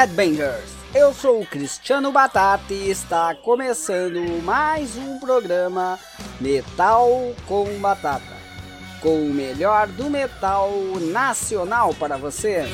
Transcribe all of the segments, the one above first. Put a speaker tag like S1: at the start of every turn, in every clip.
S1: Headbangers! Eu sou o Cristiano Batata e está começando mais um programa Metal com Batata, com o melhor do metal nacional para você.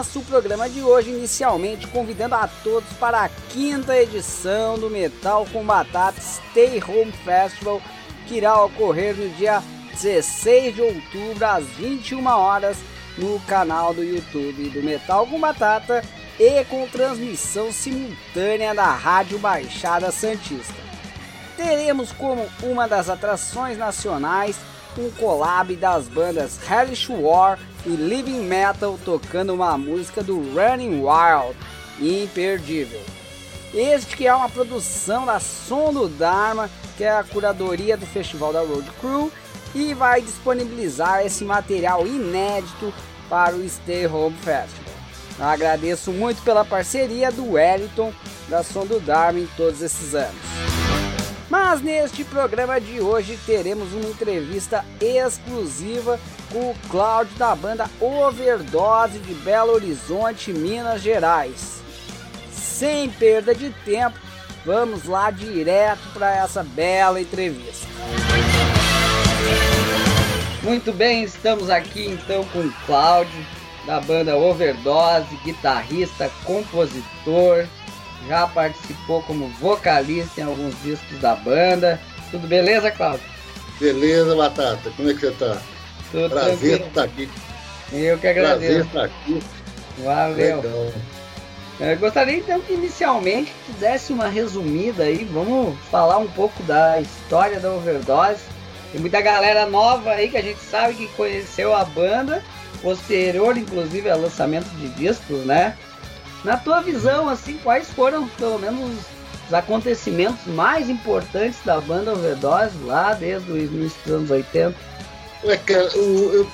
S1: Começa o programa de hoje inicialmente convidando a todos para a quinta edição do Metal com Batata Stay Home Festival que irá ocorrer no dia 16 de outubro às 21 horas no canal do YouTube do Metal com Batata e com transmissão simultânea da Rádio Baixada Santista. Teremos como uma das atrações nacionais um collab das bandas Hellish War e Living Metal tocando uma música do Running Wild, imperdível. Este que é uma produção da Som Dharma, que é a curadoria do festival da Road Crew, e vai disponibilizar esse material inédito para o Stay Home Festival. Agradeço muito pela parceria do Wellington da Som do Dharma em todos esses anos. Mas neste programa de hoje teremos uma entrevista exclusiva com o Cláudio da banda Overdose de Belo Horizonte, Minas Gerais sem perda de tempo, vamos lá direto para essa bela entrevista. Muito bem, estamos aqui então com o Cláudio, da banda Overdose, guitarrista, compositor, já participou como vocalista em alguns discos da banda. Tudo beleza, Cláudio?
S2: Beleza, Batata. Como é que você tá?
S1: Tudo
S2: Prazer estar aqui.
S1: Eu que agradeço.
S2: Prazer estar aqui.
S1: Valeu. Legal. Eu gostaria então que inicialmente tu desse uma resumida aí, vamos falar um pouco da história da Overdose. Tem muita galera nova aí que a gente sabe que conheceu a banda, posterior inclusive ao lançamento de discos, né? Na tua visão, assim, quais foram pelo menos os acontecimentos mais importantes da banda Overdose lá desde os anos 80?
S2: É, cara, o, eu,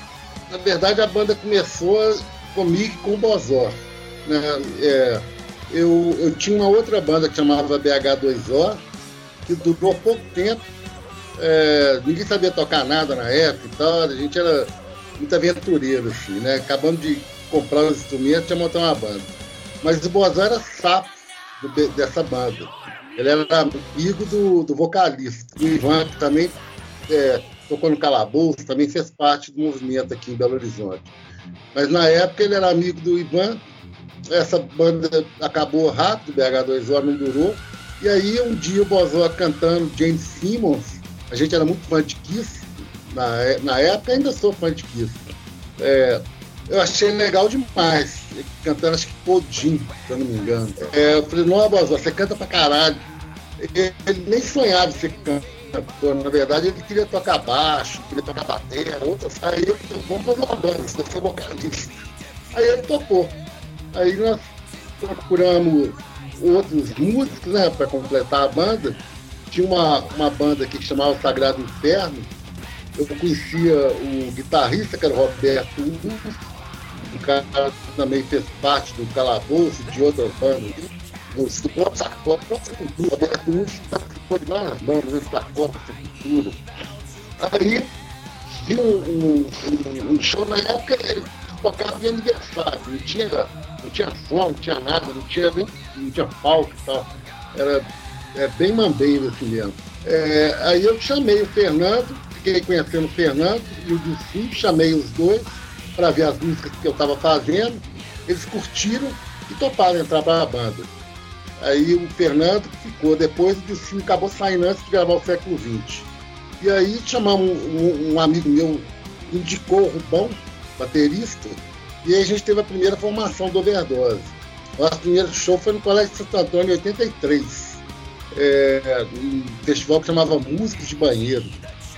S2: na verdade a banda começou comigo com o Bozó né, é, eu, eu tinha uma outra banda que chamava BH2O, que durou pouco tempo. É, ninguém sabia tocar nada na época e tal, a gente era muito aventureiro, assim, né? Acabando de comprar os instrumentos, tinha montar uma banda. Mas o Bozão era sapo do, dessa banda. Ele era amigo do, do vocalista. O Ivan, que também é, tocou no Calabouço, também fez parte do movimento aqui em Belo Horizonte. Mas na época ele era amigo do Ivan essa banda acabou rápido, BH2O não durou. E aí um dia o Bozó cantando James Simmons, a gente era muito fã de Kiss, na, na época ainda sou fã de Kiss. É, eu achei legal demais, cantando acho que Podin, se eu não me engano. É, eu falei, não, Bozó, você canta pra caralho. Ele, nem sonhava ser cantor, na verdade ele queria tocar baixo, queria tocar bateria, outras. Aí eu falei, vamos fazer uma banda, você ser vocalista. Aí ele topou. Aí nós procuramos outros músicos né, para completar a banda. Tinha uma, uma banda que chamava Sagrado Inferno. Eu conhecia o guitarrista, que era o Roberto Urso, o cara também fez parte do Calabouço, de outras bandas. Do próprio Sacota, o próprio Sepultura, Roberto Urso participou de várias bandas, do Sacota, Sepultura. Aí, tinha um, um, um, show na época, ele tocava de aniversário, não tinha não tinha som, não tinha nada, não tinha nem não tinha palco e tal. Era é, bem mambeiro assim mesmo. É, aí eu chamei o Fernando, fiquei conhecendo o Fernando e o Dilcinho, chamei os dois para ver as músicas que eu estava fazendo. Eles curtiram e toparam entrar para a banda. Aí o Fernando ficou, depois o Dilcinho acabou saindo antes de gravar o século XX. E aí chamamos um, um, um amigo meu, indicou o Rubão, baterista, e aí a gente teve a primeira formação do Overdose. Nosso primeiro show foi no Colégio de Santo Antônio em 83. É, um festival que chamava Músicos de Banheiro.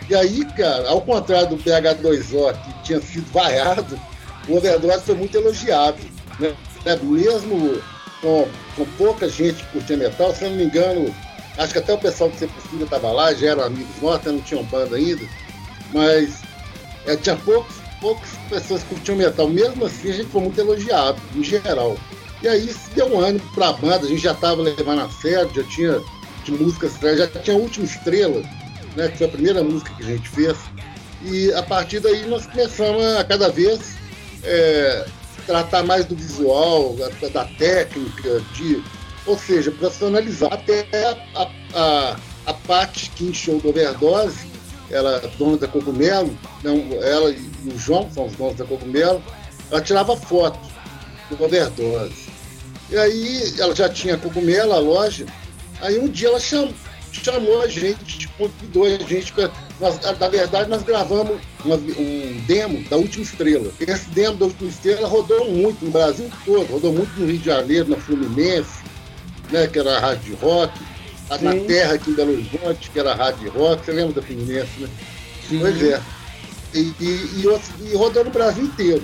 S2: E aí, cara, ao contrário do PH2O, que tinha sido vaiado, o Overdose foi muito elogiado. Né? É, mesmo com, com pouca gente curtindo metal, se eu não me engano, acho que até o pessoal do Sepultura estava lá, já eram amigos nossos, não tinham banda ainda, mas é, tinha poucos poucas pessoas curtiam metal. Mesmo assim, a gente foi muito elogiado, em geral. E aí isso deu um ânimo para a banda, a gente já estava levando a sério, já tinha de músicas, já tinha a última estrela, né, que foi a primeira música que a gente fez. E a partir daí nós começamos a cada vez é, tratar mais do visual, da, técnica, de, ou seja, profissionalizar até a, a, a parte que encheu do overdose, ela dona da Cogumelo, não, ela e o João são os donos da Cogumelo, ela tirava foto do overdose. E aí ela já tinha cogumelo, a loja, aí um dia ela chamou, chamou a gente, convidou a gente. Nós, na verdade, nós gravamos uma, um demo da Última Estrela. Esse demo da Última Estrela rodou muito no Brasil todo, rodou muito no Rio de Janeiro, na Fluminense, né, que era a Rádio Rock, Sim. na Terra aqui em Belo Horizonte, que era a Rádio Rock, você lembra da Fluminense, né? Sim. Pois é. E, e, e, e rodou no Brasil inteiro.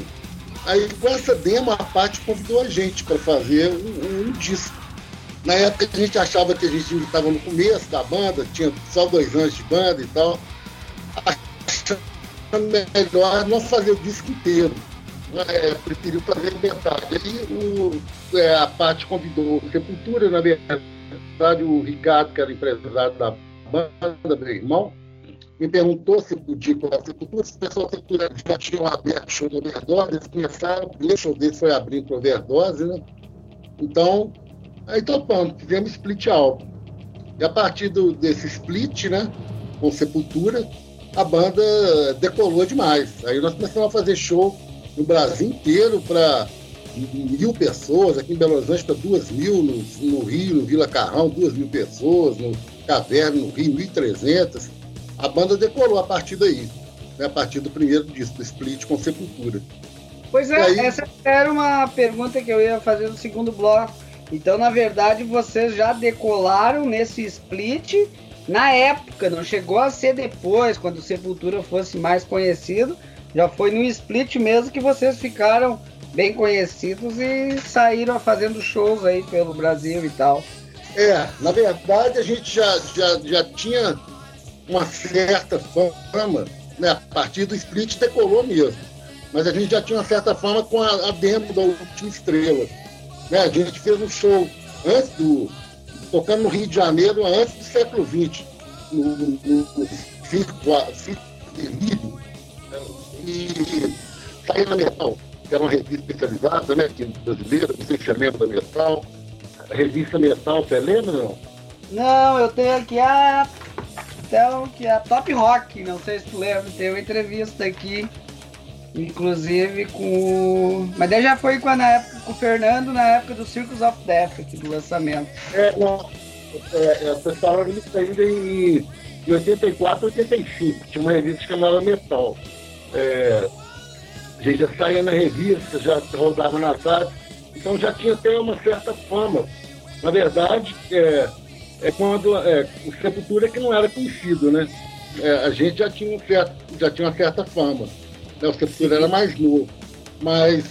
S2: Aí com essa demo, a parte convidou a gente para fazer um, um disco. Na época a gente achava que a gente estava no começo da banda, tinha só dois anos de banda e tal. Achando melhor não fazer o disco inteiro. É, preferiu fazer metade. Aí o, é, a parte convidou Sepultura, na verdade, o Ricardo, que era empresário da banda, meu irmão, me perguntou se podia com a Sepultura, se o pessoal Sepultura já tinham aberto show de overdose, eles começaram, o primeiro show deles foi abrir para overdose, né? Então, Aí topamos, fizemos split álbum. E a partir do, desse split, né, com Sepultura, a banda decolou demais. Aí nós começamos a fazer show no Brasil inteiro para mil pessoas, aqui em Belo Horizonte para duas mil, no, no, Rio, no Vila Carrão, duas mil pessoas, no Caverna, no Rio, 1.300. A banda decolou a partir daí, né, a partir do primeiro disco, do Split com Sepultura.
S1: Pois é, aí... essa era uma pergunta que eu ia fazer no segundo bloco. Então, na verdade, vocês já decolaram nesse split na época, não chegou a ser depois, quando o Sepultura fosse mais conhecido. Já foi no split mesmo que vocês ficaram bem conhecidos e saíram fazendo shows aí pelo Brasil e tal.
S2: É, na verdade a gente já, já, já tinha uma certa fama, né? A partir do split decolou mesmo. Mas a gente já tinha uma certa fama com a, a demo da última estrela né? A gente fez um show antes do. Tocando no Rio de Janeiro antes do século XX, no, no, no Circo, Delírio. E saiu na Metal, que era uma revista especializada, né? Aqui brasileira, não sei se você lembra da Metal. A revista Metal, você lembra não?
S1: Não, eu tenho aqui a. Então, que é a Top Rock, não sei se tu lembra, tem uma entrevista aqui Inclusive com. Mas daí já foi com, na época, com o Fernando na época do Circus of Death, aqui, do lançamento.
S2: É, não. É, é, falaram isso ainda em, em 84, 85. Tinha uma revista chamada Metal. É, a gente já saía na revista, já rodava na tarde, então já tinha até uma certa fama. Na verdade, é, é quando é, o Sepultura que não era conhecido, né? É, a gente já tinha, um certo, já tinha uma certa fama o Sepultura era mais novo. Mas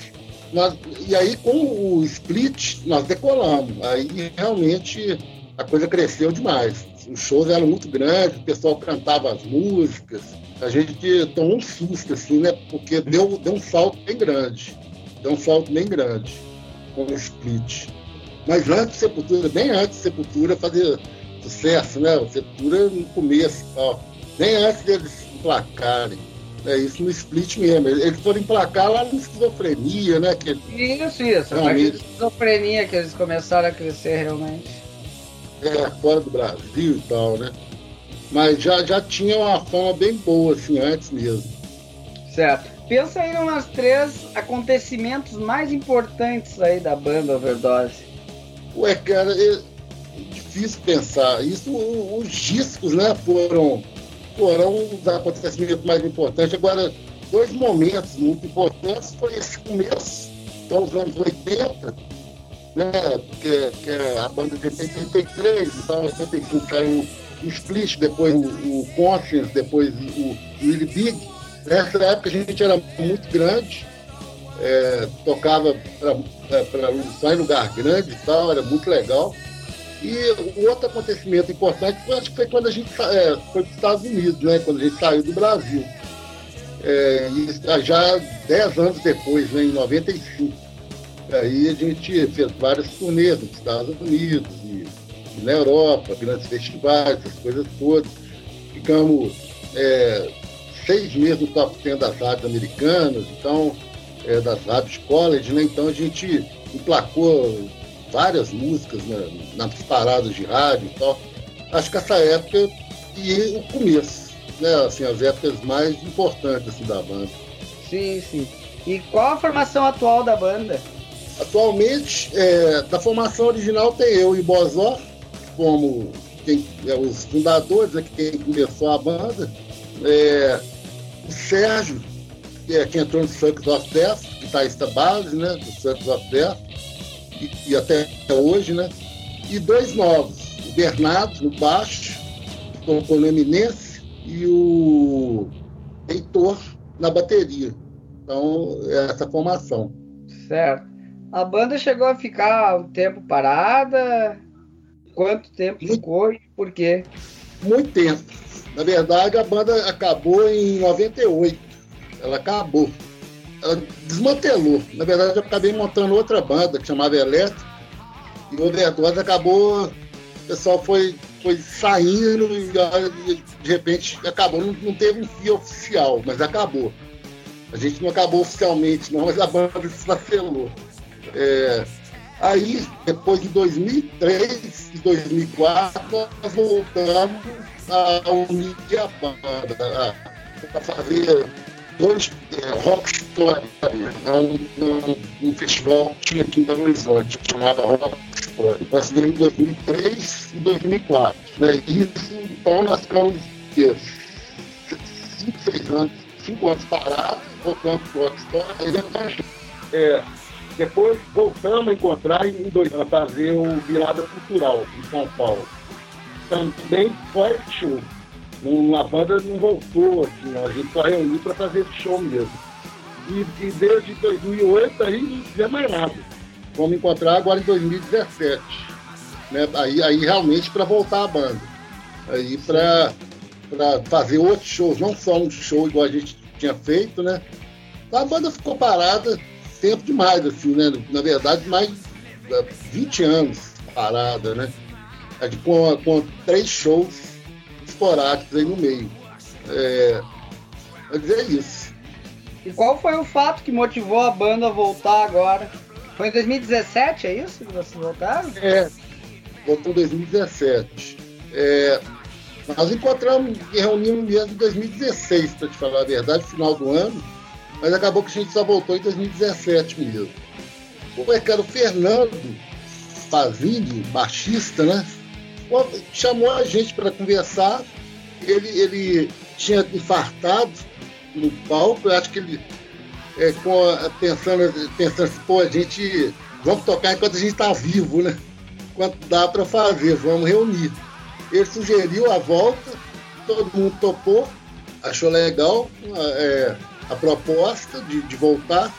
S2: nós, e aí com o split nós decolamos. Aí realmente a coisa cresceu demais. Os shows eram muito grandes, o pessoal cantava as músicas. A gente tomou um susto, assim, né? Porque deu, deu um salto bem grande. Deu um salto bem grande com o split. Mas antes de Sepultura, bem antes de Sepultura fazer sucesso, né? O Sepultura no começo, ó, bem antes deles emplacarem. É isso no split mesmo. Eles foram emplacar lá na esquizofrenia, né? Que...
S1: Isso, isso. A partir da esquizofrenia que eles começaram a crescer realmente.
S2: É, fora do Brasil e tal, né? Mas já, já tinha uma fama bem boa, assim, antes mesmo.
S1: Certo. Pensa aí umas três acontecimentos mais importantes aí da banda Overdose.
S2: Ué, cara, é difícil pensar. Isso, os discos, né, foram foram os acontecimentos mais importantes. Agora, dois momentos muito importantes foi esse começo, então os anos 80, né, que, que é a banda de 83, então 85 saiu o Split, depois o, o Conscience, depois o, Willy Big. Nessa época a gente era muito grande, é, tocava para lugar grande e tal, era muito legal. E outro acontecimento importante foi, acho que foi quando a gente é, foi para os Estados Unidos, né? Quando a gente saiu do Brasil. É, já dez anos depois, né, em 95. Aí a gente fez várias turnês nos Estados Unidos e, e na Europa, grandes festivais, essas coisas todas. ficamos é, seis meses no top 10 das rádios americanas, então, é, das rádios college, né? Então a gente emplacou várias músicas né, nas paradas de rádio e tal. Acho que essa época e o começo, né? Assim, as épocas mais importantes assim, da banda.
S1: Sim, sim. E qual a formação atual da banda?
S2: Atualmente, é, da formação original tem eu e Bozó, como quem, é, os fundadores, né, quem começou a banda. É, o Sérgio, que, é, que entrou no Circus of Death, guitarrista base, né, do Circus of Death, e, e até hoje, né? E dois novos, o Bernardo no baixo, tocou no Eminência, e o Heitor na bateria. Então, é essa formação.
S1: Certo. A banda chegou a ficar um tempo parada? Quanto tempo Muito... ficou e por quê?
S2: Muito tempo. Na verdade, a banda acabou em 98. Ela acabou. Ela desmantelou. Na verdade, eu acabei montando outra banda que chamava Eletro. E o Overdose acabou. O pessoal foi, foi saindo e de repente acabou. Não, não teve um fio oficial, mas acabou. A gente não acabou oficialmente, não, mas a banda se vacelou. É, aí, depois de 2003 e 2004, nós voltamos a unir a banda, a, fazer dois é, rock story, é um, um, um, festival que tinha aqui em Belo Horizonte, chamado Rock Story. Nós em 2003 e 2004. Né? Isso, então, nós ficamos cinco, seis anos, cinco anos parados, voltamos para o Rock Story. É, depois voltamos a encontrar em dois anos, fazer o Virada Cultural em São Paulo. Também foi show. Uma banda não voltou, assim, a gente só reuniu para fazer esse show mesmo. E, e desde 2008 aí não fizemos mais nada. Vamos encontrar agora em 2017. Né? Aí, aí realmente para voltar a banda. Aí para fazer outros shows, não só um show igual a gente tinha feito, né? A banda ficou parada tempo demais, assim, né? Na verdade, mais de 20 anos parada, né? Com, com três shows esporádicos aí no meio. É, mas é isso.
S1: E qual foi o fato que motivou a banda a voltar agora? Foi em 2017, é isso que vocês voltaram?
S2: É, voltou em 2017. É, nós encontramos e reunimos mesmo em 2016, para te falar a verdade, final do ano mas acabou que a gente só voltou em 2017 mesmo. O era o Fernando Pavini, baixista, né? Chamou a gente para conversar. Ele, ele tinha infartado no palco. Eu acho que ele, é, com, pensando, pensando assim, pô, a gente vamos tocar enquanto a gente está vivo, né? Quanto dá para fazer, vamos reunir. Ele sugeriu a volta, todo mundo topou, achou legal. É, a proposta de, de voltar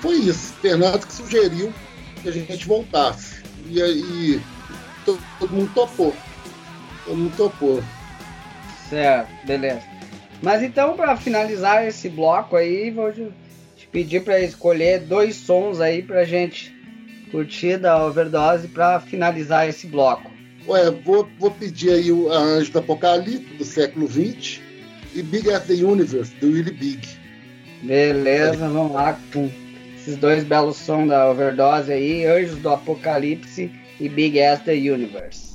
S2: foi isso. Fernando que sugeriu que a gente voltasse. E aí todo, todo mundo topou. Todo mundo topou.
S1: Certo, beleza. Mas então, para finalizar esse bloco aí, vou te pedir para escolher dois sons aí para gente curtir da overdose para finalizar esse bloco.
S2: Ué, vou, vou pedir aí o Anjo do Apocalipse, do século XX, e Big as the Universe, do Willie Big.
S1: Beleza, vamos lá com esses dois belos sons da overdose aí, Anjos do Apocalipse e Big as the Universe.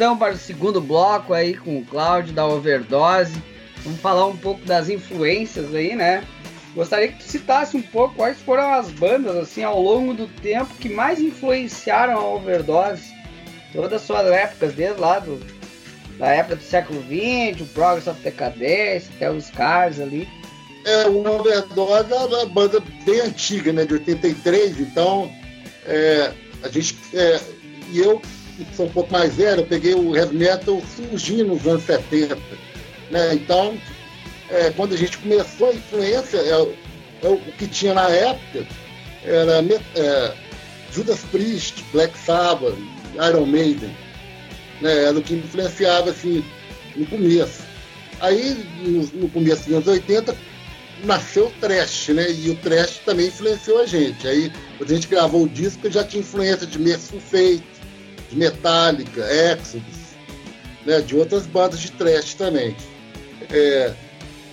S1: Então para o segundo bloco aí com o Cláudio da Overdose. Vamos falar um pouco das influências aí, né? Gostaria que tu citasse um pouco quais foram as bandas, assim, ao longo do tempo que mais influenciaram a Overdose. Todas as suas épocas, desde lá do, da época do século XX, o Progress of Decadência, até os Scars ali.
S2: É, o Overdose é uma banda bem antiga, né, de 83, então é, a gente, é, e eu, sou um pouco mais velho, eu peguei o heavy metal surgindo nos anos 70, né, então é, quando a gente começou a influência, é, é o que tinha na época era é, Judas Priest, Black Sabbath, Iron Maiden, né, era o que influenciava assim no começo. Aí, no, no começo dos anos 80, nasceu o trash, né? E o trash também influenciou a gente. Aí, quando a gente gravou o disco, já tinha influência de Merciful Fate, de Metallica, Exodus, né? De outras bandas de trash também. É,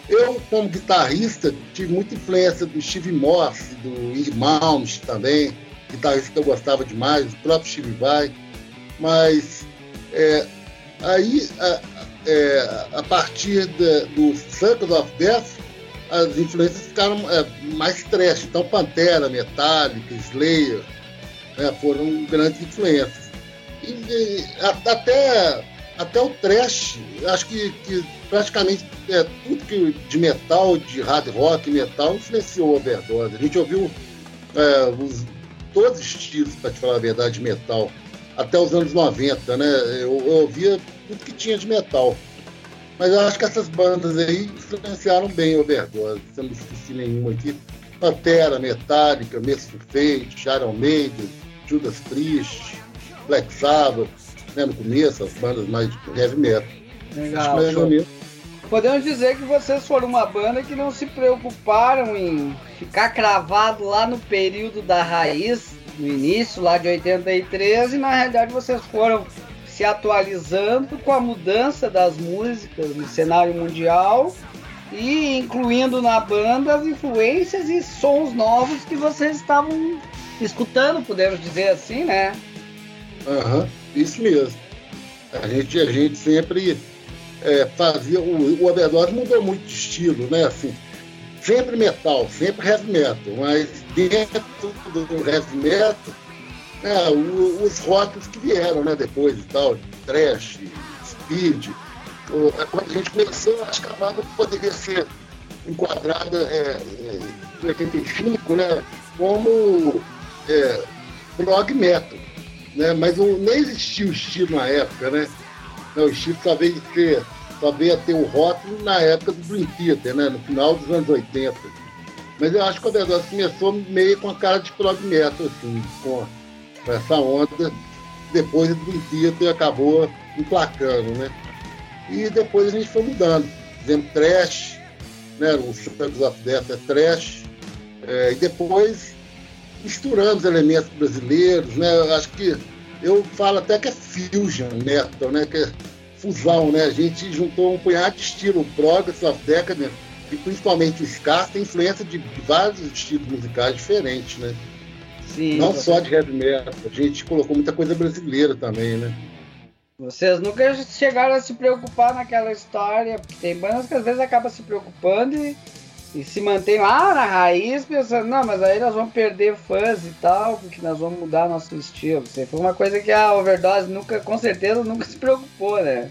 S2: eu, como guitarrista, tive muita influência do Steve Morse, do Irmãos também, guitarrista que eu gostava demais, o próprio Steve Vai. Mas é, aí, a, é, a partir de, do Circle of Death, as influências ficaram é, mais trash. Então, Pantera, Metallica, Slayer né, foram grandes influências. E, e até, até o trash, acho que, que praticamente é, tudo que, de metal, de hard rock, metal, influenciou a Overdose. A gente ouviu é, os, todos os estilos, para te falar a verdade, de metal, até os anos 90, né? Eu, eu ouvia tudo que tinha de metal. Mas eu acho que essas bandas aí influenciaram bem o Overdose, se eu não esqueci nenhuma aqui. Pantera, Metallica, Mestre Fate, Iron Maiden, Judas Priest, Black Sabbath, né, no começo, as bandas mais de heavy metal.
S1: Legal. Podemos dizer que vocês foram uma banda que não se preocuparam em ficar cravado lá no período da raiz, no início lá de 83, e na realidade vocês foram se atualizando com a mudança das músicas no cenário mundial e incluindo na banda as influências e sons novos que vocês estavam escutando, podemos dizer assim, né?
S2: Uhum, isso mesmo. A gente, a gente sempre é, fazia. O, o Overdose mudou muito de estilo, né? Assim, sempre metal, sempre heavy metal, mas dentro do heavy metal é, o, os rótulos que vieram né, depois e tal, trash, speed. Quando a gente começou, acho que a banda poderia ser enquadrada é, é, em 85 né, como é, blog metal. Né, mas o, nem existia o estilo na época, né? Não, o estilo só veio, ter, só veio a ter o rótulo na época do Dream Theater, né, no final dos anos 80. Mas eu acho que a verdade começou meio com a cara de prog metal, assim, com essa onda, depois do Theater acabou emplacando, né? E depois a gente foi mudando. Fizemos trash, né? O Sons of Death é trash. É, e depois misturamos elementos brasileiros, né? Acho que eu falo até que é fusion metal, né? Que é fusão, né? A gente juntou um punhado de estilo, Progress of Decadence, e principalmente o Ska, tem influência de vários estilos musicais diferentes, né? Sim, não só de heavy metal, a gente colocou muita coisa brasileira também, né?
S1: Vocês nunca chegaram a se preocupar naquela história, porque tem bandas que às vezes acabam se preocupando e, e se mantém lá na raiz, pensando, não, mas aí nós vamos perder fãs e tal, porque nós vamos mudar nosso estilo. Isso foi uma coisa que a Overdose nunca, com certeza, nunca se preocupou, né?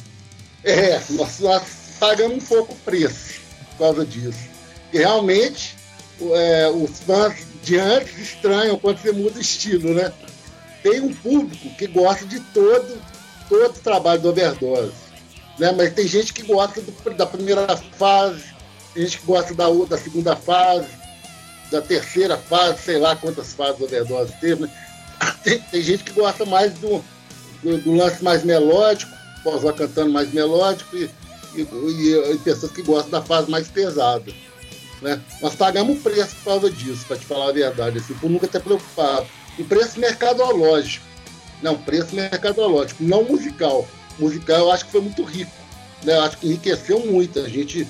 S2: É, nós, nós pagamos um pouco o preço por causa disso. E realmente, é, os fãs de antes estranham quando você muda estilo, né? Tem um público que gosta de todo, todo o trabalho do overdose. Né? Mas tem gente que gosta do, da primeira fase, tem gente que gosta da, da segunda fase, da terceira fase, sei lá quantas fases do overdose teve. Né? Tem, tem, gente que gosta mais do, do, do lance mais melódico, pós cantando mais melódico, e, e, e, pessoas que gostam da fase mais pesada. Né? Nós pagamos preço por causa disso, para te falar a verdade, assim, por nunca ter preocupado. E preço mercadológico. Não, preço mercadológico, não musical. Musical eu acho que foi muito rico. Né? Eu acho que enriqueceu muito. A gente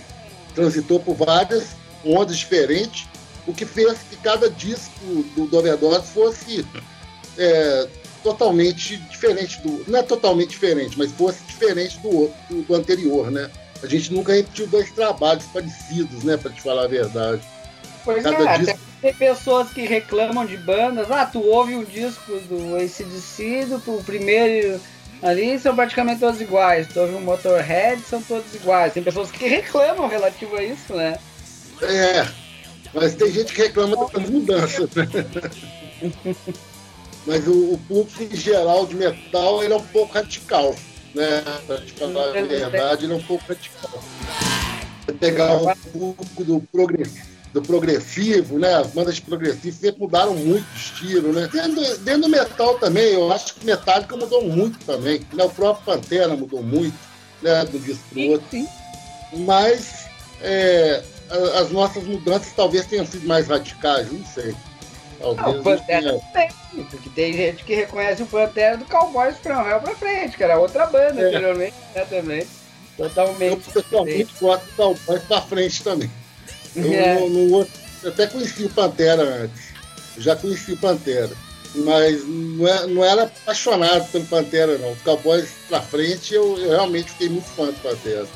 S2: transitou por várias ondas diferentes, o que fez que cada disco do, do Overdose fosse é, totalmente diferente do. Não é totalmente diferente, mas fosse diferente do outro, do, do anterior, né? A gente nunca repetiu dois trabalhos parecidos, né? Para te falar a verdade.
S1: Pois Cada é, disco... tem pessoas que reclamam de bandas. Ah, tu ouve um disco do ACDC, do primeiro ali, são praticamente todos iguais. Tu ouve um Motorhead, são todos iguais. Tem pessoas que reclamam relativo a isso, né?
S2: É, mas tem gente que reclama das mudanças? Mas o, o público em geral de metal ele é um pouco radical, né? Pra te falar a verdade, ele é um pouco radical. Pegar o público do progressivo do progressivo, né? As bandas de progressivo sempre mudaram muito de estilo, né? Dentro, dentro do metal também, eu acho que Metallica mudou muito também. Né? O próprio Pantera mudou muito, né? Do disco pro outro. Sim. Mas é, as nossas mudanças talvez tenham sido mais radicais, não sei.
S1: Talvez não, o Pantera tenha... tem, porque tem gente que reconhece o Pantera do Cowboys from Hell pra frente, que era outra banda é. anteriormente, né, também. Totalmente.
S2: Eu pessoalmente gosto do Cowboys pra frente também. Eu, é. eu até conheci o Pantera antes. Já conheci o Pantera. Mas não, é, não era apaixonado pelo Pantera, não. Os Cowboys pra frente, eu, eu realmente fiquei muito fã do Pantera.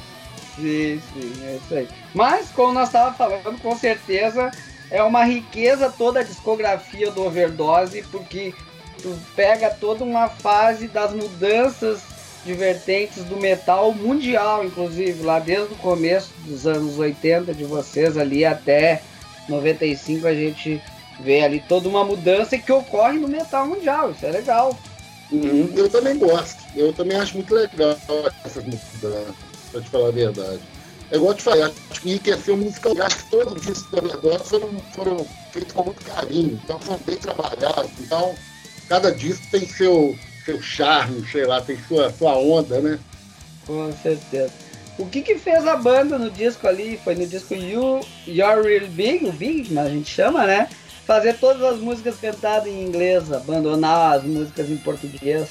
S1: Sim, sim, é isso aí. Mas, como nós estávamos falando, com certeza é uma riqueza toda a discografia do Overdose, porque tu pega toda uma fase das mudanças de vertentes do metal mundial, inclusive, lá desde o começo dos anos 80 de vocês ali até 95 a gente vê ali toda uma mudança que ocorre no metal mundial, isso é legal.
S2: Uhum, eu também gosto, eu também acho muito legal essas mudanças, pra te falar a verdade. É igual te falei, acho que enriqueceu musical, acho que todos os discos da verdade foram, foram feitos com muito carinho, então foram bem trabalhados, então cada disco tem seu seu charme, sei lá, tem sua, sua onda, né?
S1: Com certeza. O que que fez a banda no disco ali? Foi no disco You, You're Real Big, o Big, mas a gente chama, né? Fazer todas as músicas cantadas em inglês, abandonar as músicas em português.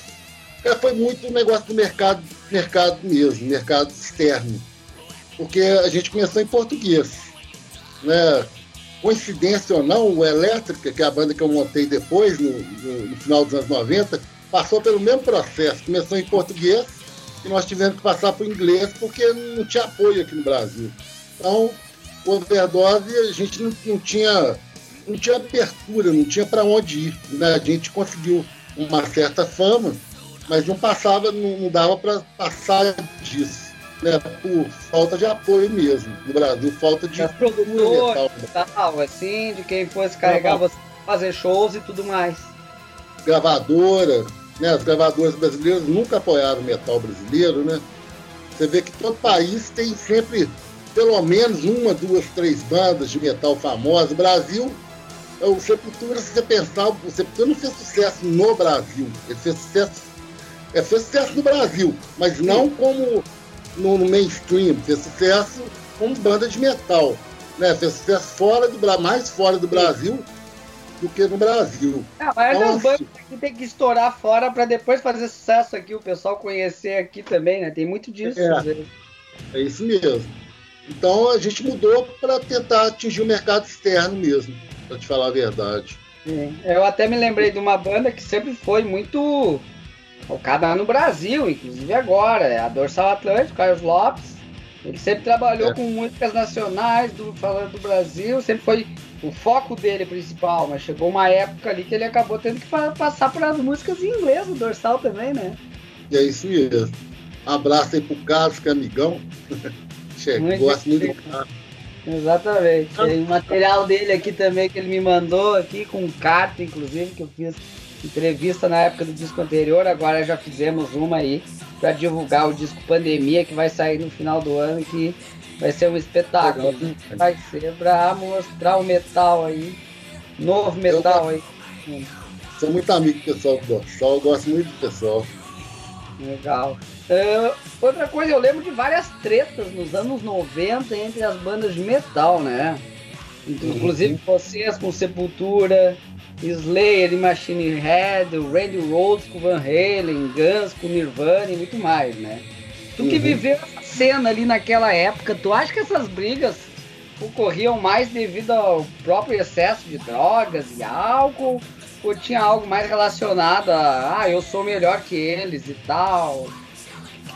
S2: É, foi muito um negócio do mercado, mercado mesmo, mercado externo. Porque a gente começou em português. Né? Coincidência ou não, o Elétrica, que é a banda que eu montei depois, no, no, no final dos anos 90, passou pelo mesmo processo. Começou em português e nós tivemos que passar para o inglês porque não tinha apoio aqui no Brasil. Então, o overdose a gente não, não tinha não tinha abertura, não tinha para onde ir. Né? A gente conseguiu uma certa fama, mas não passava, não, dava para passar disso. Né, por falta de apoio mesmo no Brasil, falta de
S1: produtor, tal, assim, de quem fosse carregar você fazer shows e tudo mais.
S2: Gravadora, né? As gravadoras brasileiras nunca apoiaram o metal brasileiro, né? Você vê que todo país tem sempre pelo menos uma, duas, três bandas de metal famosas. O Brasil, é o Sepultura, se você pensar, o Sepultura não fez sucesso no Brasil. Ele fez sucesso, é, fez sucesso no Brasil, mas Sim. não como no, no, mainstream. Fez sucesso como banda de metal. Né? Fez sucesso fora do mais fora do Brasil do que no Brasil.
S1: É, mas então, as bandas aqui tem que estourar fora para depois fazer sucesso aqui, o pessoal conhecer aqui também, né? Tem muito disso.
S2: É, é isso mesmo. Então a gente mudou para tentar atingir o mercado externo mesmo, para te falar a verdade.
S1: Sim. Eu até me lembrei de uma banda que sempre foi muito focada no Brasil, inclusive agora, é a Dorsal Atlântico, Carlos Lopes. Ele sempre trabalhou é. com músicas nacionais, do, falando do Brasil, sempre foi o foco dele principal, mas chegou uma época ali que ele acabou tendo que passar para as músicas em inglês, o Dorsal também, né?
S2: E é isso mesmo. Abraço aí pro Carlos, que é amigão. Chegou, muito do.
S1: Exatamente. Tem material dele aqui também que ele me mandou aqui com carta, inclusive, que eu fiz entrevista na época do disco anterior, agora já fizemos uma aí para divulgar o disco Pandemia que vai sair no final do ano que vai ser um espetáculo. Vai ser para mostrar o metal aí, novo metal eu, aí.
S2: Sou muito amigo do pessoal do Dorsal, eu gosto muito do pessoal.
S1: Legal. Uh, outra coisa, eu lembro de várias tretas nos anos 90 entre as bandas de metal, né? Inclusive uhum. vocês com Sepultura, Slayer e Machine Head, Randy Rhodes com Van Halen, Guns com Nirvana e muito mais, né? Tu que uhum. viveu cena ali naquela época, tu acha que essas brigas ocorriam mais devido ao próprio excesso de drogas e álcool? ou tinha algo mais relacionado a, ah, eu sou melhor que eles e tal?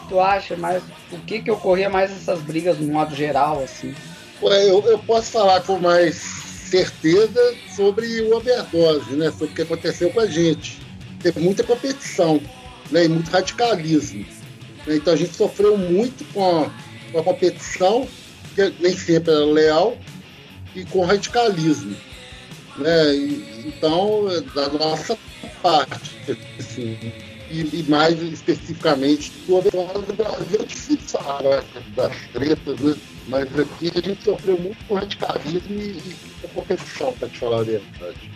S1: Tu acha? Mas o que que ocorria mais essas brigas no modo geral, assim?
S2: Eu, eu posso falar com mais certeza sobre o overdose, né? Sobre o que aconteceu com a gente. Teve muita competição, né? E muito radicalismo. Né? Então a gente sofreu muito com a, com a competição, que nem sempre era leal, e com radicalismo. Né? E, então, da nossa parte, assim, e, e, mais especificamente do Overwatch do Brasil, é difícil falar das tretas, né? mas aqui a gente sofreu muito com radicalismo e, e com competição, para te falar a verdade.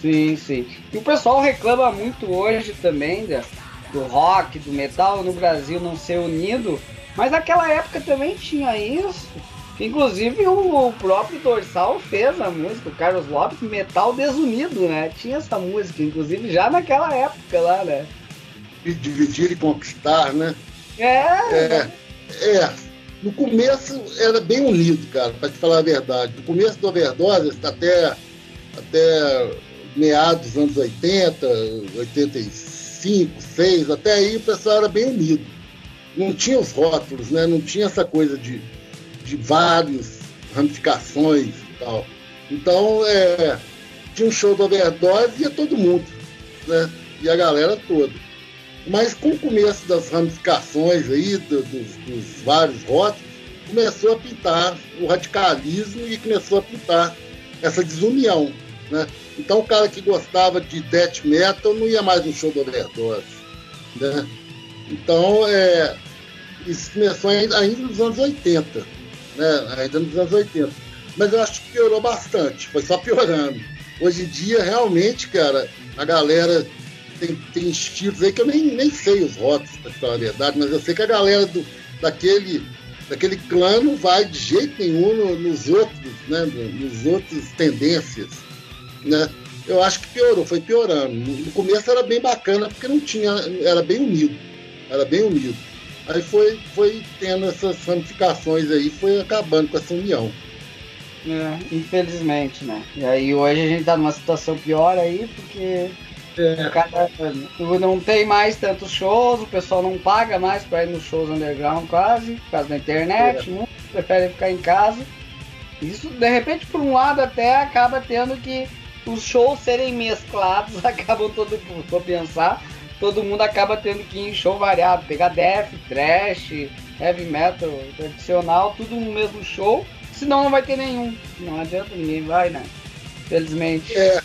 S1: Sim, sim. E o pessoal reclama muito hoje também né, do rock, do metal no Brasil não ser unido, mas naquela época também tinha isso. Inclusive o próprio Dorsal fez a música, o Carlos Lopes, Metal Desunido, né? Tinha essa música, inclusive já naquela época lá, né?
S2: Dividir e conquistar, né?
S1: É.
S2: É. é. No começo era bem unido, cara, para te falar a verdade. No começo do Overdose, até, até meados dos anos 80, 85, 6, até aí o pessoal era bem unido. Não tinha os rótulos, né? Não tinha essa coisa de de várias ramificações e tal. Então, é, tinha um show do Overdose e ia todo mundo, né? E a galera toda. Mas com o começo das ramificações aí, do, dos, dos vários rótulos, começou a pintar o radicalismo e começou a pintar essa desunião, né? Então o cara que gostava de death metal não ia mais no show do Overdose, né? Então, é, isso começou ainda, ainda nos anos 80 né? ainda nos anos 80. Mas eu acho que piorou bastante, foi só piorando. Hoje em dia, realmente, cara, a galera tem, tem estilos aí que eu nem, nem sei os rótulos, pra falar a verdade, mas eu sei que a galera do, daquele, daquele clã não vai de jeito nenhum no, nos outros, né? Nos outros tendências, né? Eu acho que piorou, foi piorando. No começo era bem bacana, porque não tinha, era bem unido, era bem unido. Aí foi, foi tendo essas ramificações aí, foi acabando com essa união.
S1: É, infelizmente, né? E aí hoje a gente tá numa situação pior aí, porque é. cada, não tem mais tantos shows, o pessoal não paga mais para ir nos shows underground quase, por causa da internet, é. muitos preferem ficar em casa. Isso, de repente, por um lado, até acaba tendo que os shows serem mesclados, acabam todo mundo pensar, todo mundo acaba tendo que ir em show variado, pegar death, trash, heavy metal, tradicional, tudo no mesmo show, senão não vai ter nenhum. Não adianta, ninguém vai, né? Felizmente.
S2: É,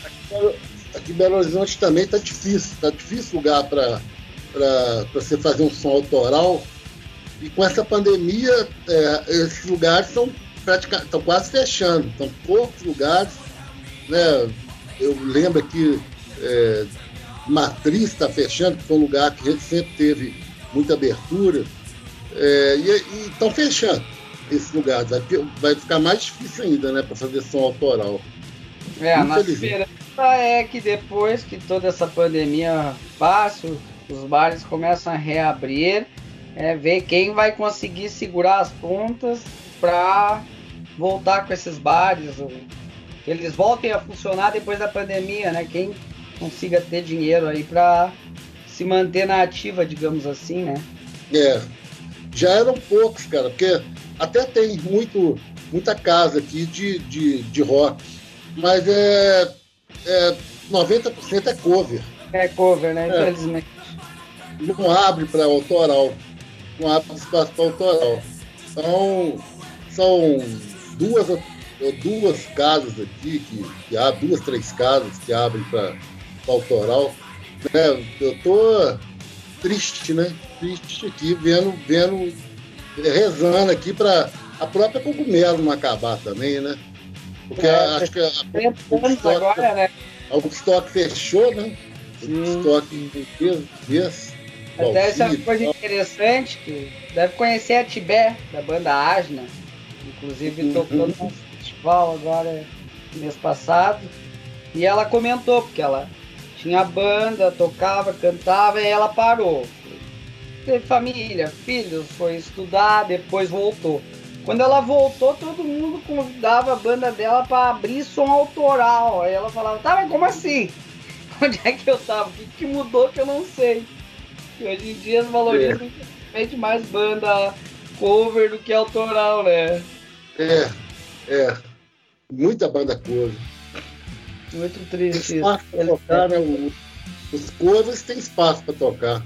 S2: aqui em Belo Horizonte também tá difícil, tá difícil lugar para você fazer um som autoral. E com essa pandemia, é, esses lugares estão quase fechando, estão poucos lugares. Né? Eu lembro aqui é, Matriz está fechando, que foi um lugar que a gente sempre teve muita abertura. É, e estão fechando esse lugar. Vai, vai, ficar mais difícil ainda, né, para fazer som autoral.
S1: É, a nossa esperança é que depois que toda essa pandemia passe, os bares começam a reabrir, é, ver quem vai conseguir segurar as pontas para voltar com esses bares, eles voltem a funcionar depois da pandemia, né? Quem consiga ter dinheiro aí para se manter na ativa, digamos assim, né?
S2: É. Já eram poucos, cara, porque até tem muito, muita casa aqui de, de, de rock, mas é, é 90% é cover.
S1: É cover, né? É. Infelizmente.
S2: Não abre para autoral. Não abre espaço para autoral. Então, são duas, duas casas aqui que, que abrem, duas, três casas que abrem para autoral. Né? Eu tô triste, né? Triste aqui, vendo, vendo, rezando aqui para a própria cogumelo não acabar também, né? Porque é, acho que a,
S1: o estoque, agora, né?
S2: o estoque fechou, né? O estoque fez.
S1: Até essa é uma coisa interessante, que deve conhecer a Tibé, da banda Asna. Inclusive tocou festival agora mês passado. E ela comentou, porque ela tinha banda, tocava, cantava e ela parou. Teve família, filhos, foi estudar, depois voltou. Quando ela voltou, todo mundo convidava a banda dela para abrir som autoral. Aí ela falava, tá, mas como assim? onde é que eu tava, o que, que mudou que eu não sei. E hoje em dia as valorizam é. mais banda cover do que autoral, né?
S2: É, é. Muita banda cover.
S1: Muito triste.
S2: Espaço pra tocar, né? Os covers têm espaço para tocar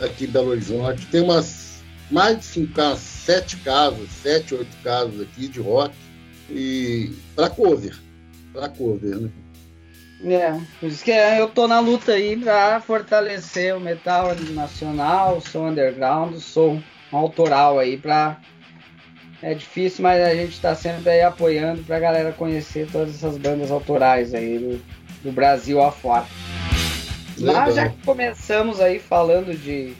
S2: aqui em Belo Horizonte. Tem umas mais de cinco casas, sete casas, sete, oito casas aqui de rock. E para cover. Para cover, né?
S1: É, por isso que eu tô na luta aí para fortalecer o metal nacional, o som underground, o som autoral aí para é difícil, mas a gente está sempre aí apoiando para a galera conhecer todas essas bandas autorais aí do, do Brasil afora. Lá já que começamos aí falando de,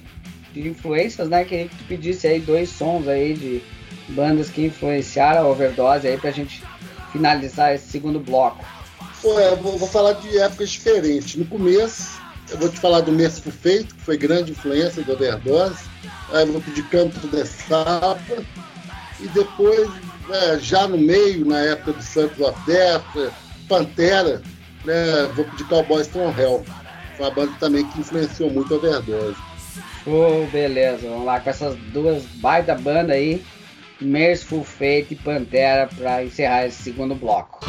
S1: de influências, né? Queria que tu pedisse aí dois sons aí de bandas que influenciaram a overdose aí pra gente finalizar esse segundo bloco.
S2: Pô, eu vou, vou falar de épocas diferentes. No começo, eu vou te falar do Merciful Feito, que foi grande influência do overdose. Aí eu vou pedir Campo de Sapa. E depois, é, já no meio, na época do Santos Death, Pantera, né, vou pedir Cowboys from Hell. Foi uma banda também que influenciou muito a Overdose.
S1: Show, beleza. Vamos lá com essas duas baita banda aí, Merciful Fate e Pantera, para encerrar esse segundo bloco.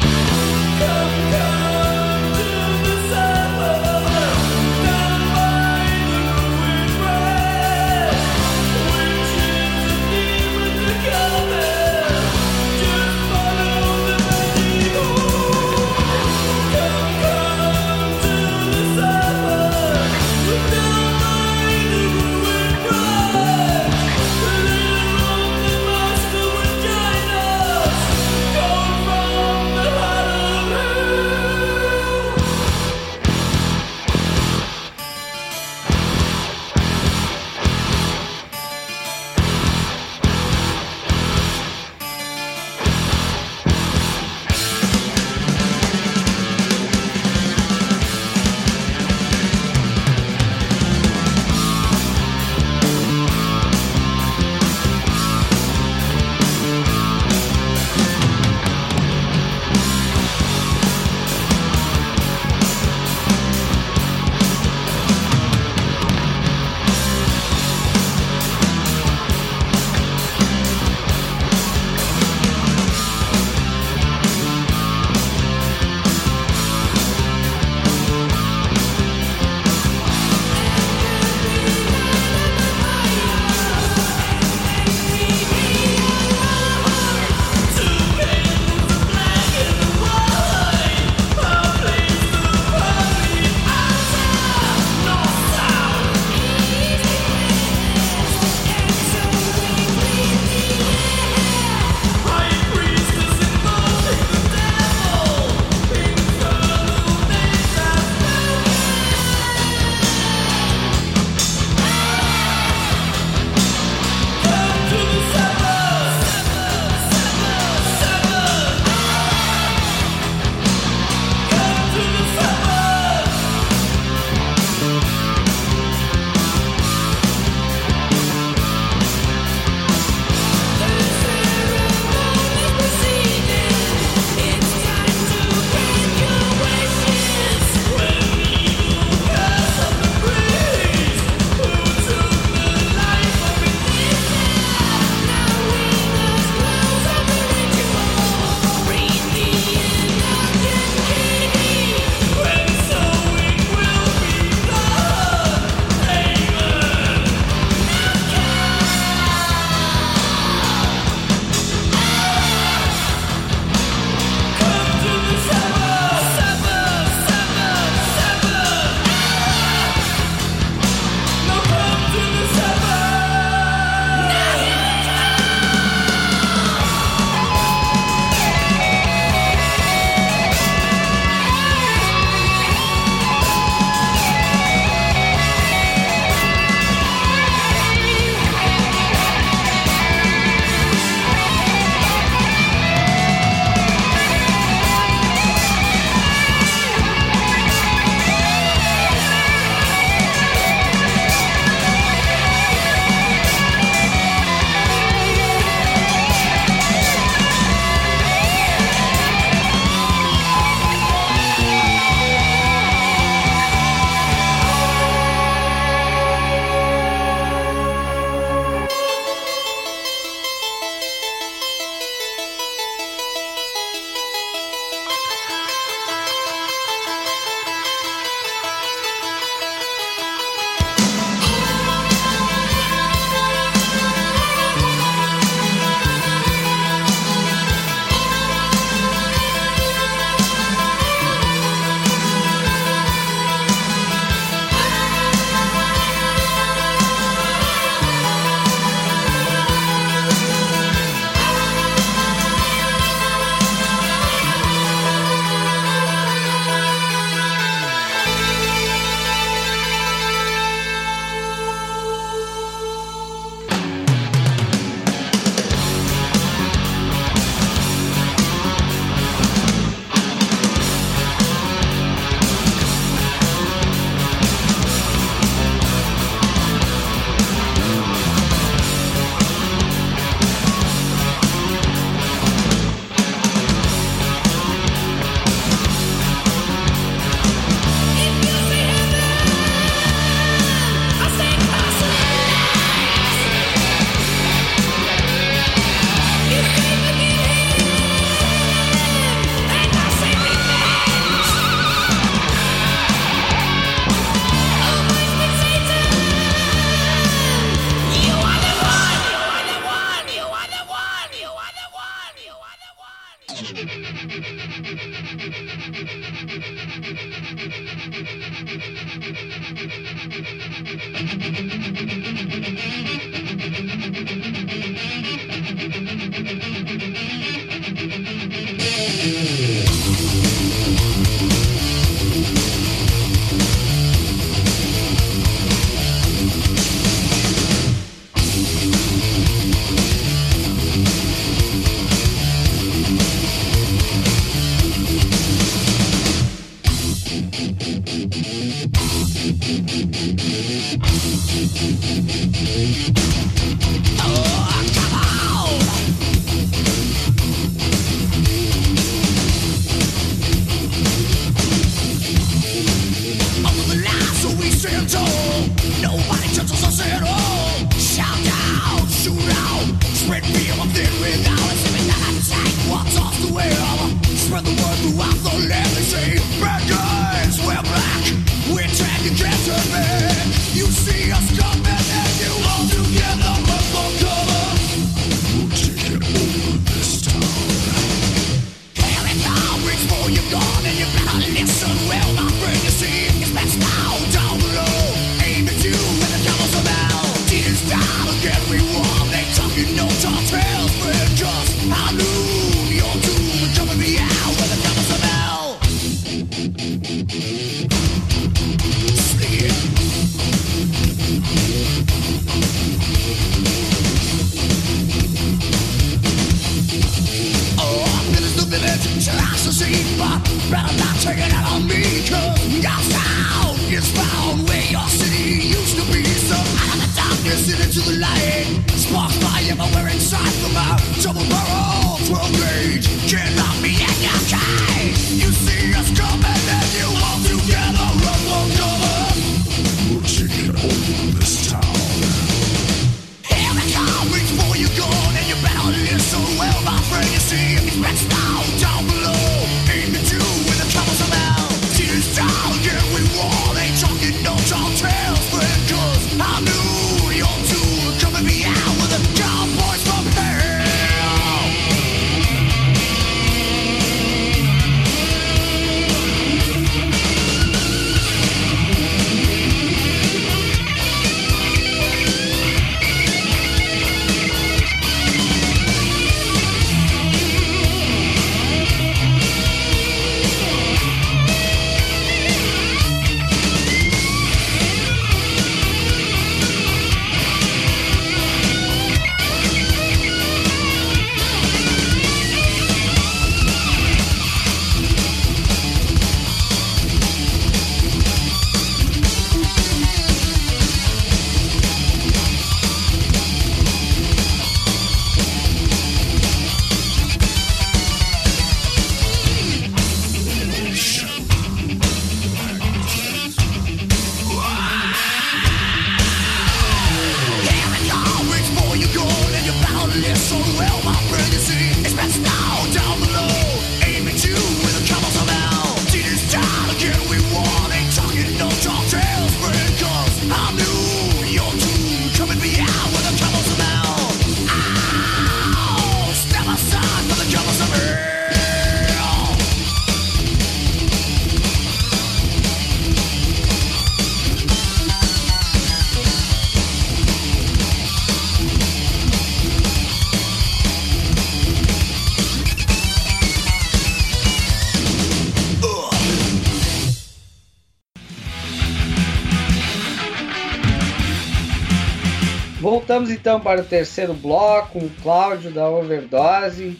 S1: Então para o terceiro bloco, o Cláudio da Overdose.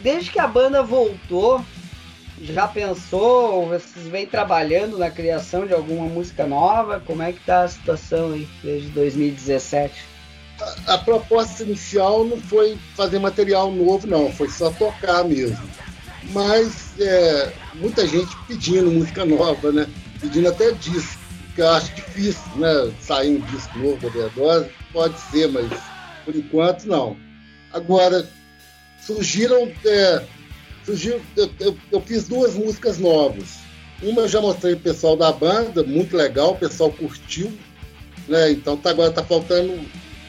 S1: Desde que a banda voltou, já pensou, ou vocês vêm trabalhando na criação de alguma música nova? Como é que tá a situação aí desde 2017?
S2: A, a proposta inicial não foi fazer material novo, não, foi só tocar mesmo. Mas é, muita gente pedindo música nova, né? Pedindo até disco, que eu acho difícil, né? Sair um disco novo da Overdose pode ser, mas por enquanto não. Agora, surgiram. É, surgiu, eu, eu, eu, fiz duas músicas novas. Uma eu já mostrei pro pessoal da banda, muito legal, o pessoal curtiu. Né? Então tá, agora tá faltando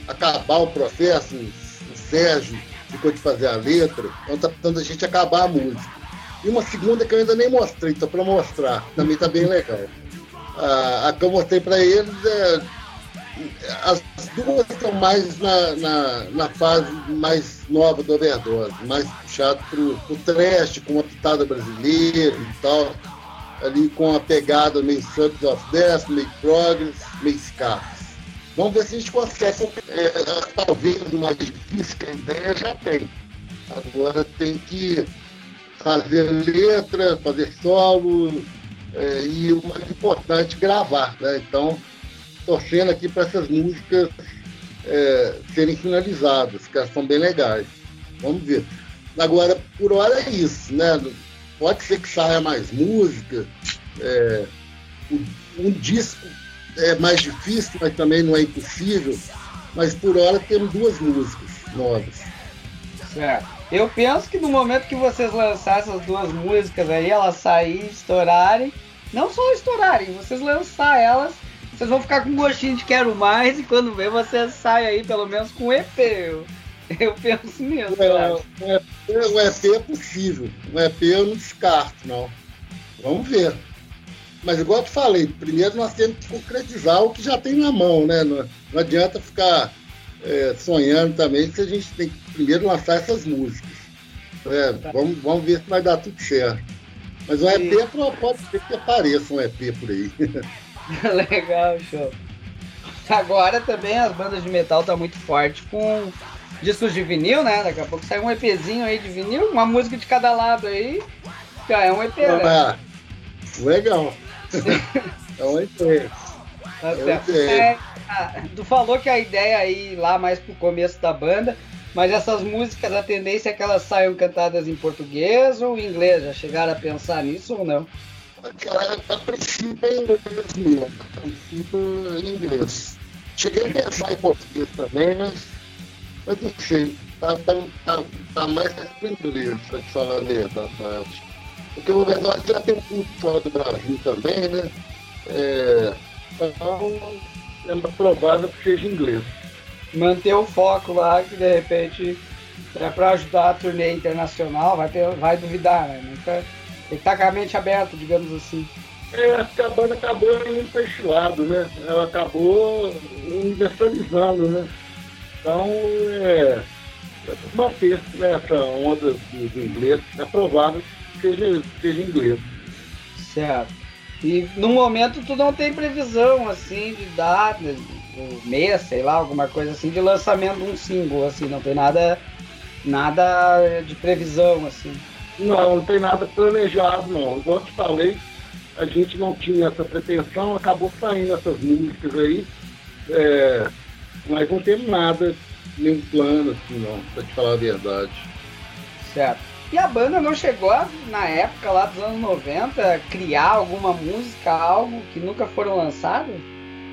S2: acabar o processo. O Sérgio ficou de fazer a letra, então tá precisando a gente acabar a música. E uma segunda que eu ainda nem mostrei, tô para mostrar, também tá bem legal. A, a que eu mostrei para eles é. As duas estão mais na, na, na, fase mais nova do overdose, mais puxado pro, pro trash, com uma pitada brasileira e tal, ali com a pegada meio Subs of Death, meio Progress, meio Scarf. Vamos ver se a gente consegue. É, talvez o mais difícil que a ideia já tem. Agora tem que fazer letra, fazer solo é, e o mais importante, gravar. Né? Então, torcendo aqui para essas músicas é, serem finalizadas, que elas são bem legais. Vamos ver. Agora, por hora é isso, né? Pode ser que saia mais música. É, um disco é mais difícil, mas também não é impossível. Mas por hora temos duas músicas novas.
S1: Certo. Eu penso que no momento que vocês lançarem essas duas músicas aí, elas saírem, estourarem, não só estourarem, vocês lançar elas, vocês vão ficar com gostinho de quero mais e quando vê vocês saem aí pelo menos com EP. Eu, eu penso nisso. É,
S2: o, EP, o EP é possível. O EP eu não descarto, não. Vamos ver. Mas igual eu te falei, primeiro nós temos que concretizar o que já tem na mão, né? Não, não adianta ficar é, sonhando também se a gente tem que primeiro lançar essas músicas. É, vamos, vamos ver se vai dar tudo certo. Mas o EP pode ser que apareça um EP por aí.
S1: Legal, show. Agora também as bandas de metal tá muito forte com discos de vinil, né? Daqui a pouco sai um EPzinho aí de vinil, uma música de cada lado aí. Já é um EP, né?
S2: Legal. é uma ideia.
S1: Tá certo. É, tu falou que a ideia é ir lá mais pro começo da banda, mas essas músicas, a tendência é que elas saiam cantadas em português ou em inglês? Já chegaram a pensar nisso ou não?
S2: A princípio é inglês mesmo. A princípio é inglês. Cheguei a pensar em português também, mas, não sei. Tá, tá, tá, tá mais para inglês, pra te falar a verdade. Porque o verdade já tem um fora do Brasil também, né? É, então, é provável que seja inglês.
S1: Manter o foco lá, que de repente é para ajudar a turnê internacional, vai, ter, vai duvidar, né? Nunca, tem que estar com a mente aberta, digamos assim.
S2: É, que a banda acabou lado, né? Ela acabou universalizando, né? Então, é, é manter né, essa onda do, inglês. É provável seja, seja inglês.
S1: Certo. E no momento tu não tem previsão assim de data, um mês, sei lá, alguma coisa assim, de lançamento de um single, assim, não tem nada nada de previsão, assim.
S2: Não, não tem nada planejado não. Igual eu te falei, a gente não tinha essa pretensão, acabou saindo essas músicas aí. É, mas não temos nada, nenhum plano assim não, pra te falar a verdade.
S1: Certo. E a banda não chegou, na época lá dos anos 90, a criar alguma música, algo que nunca foram lançados?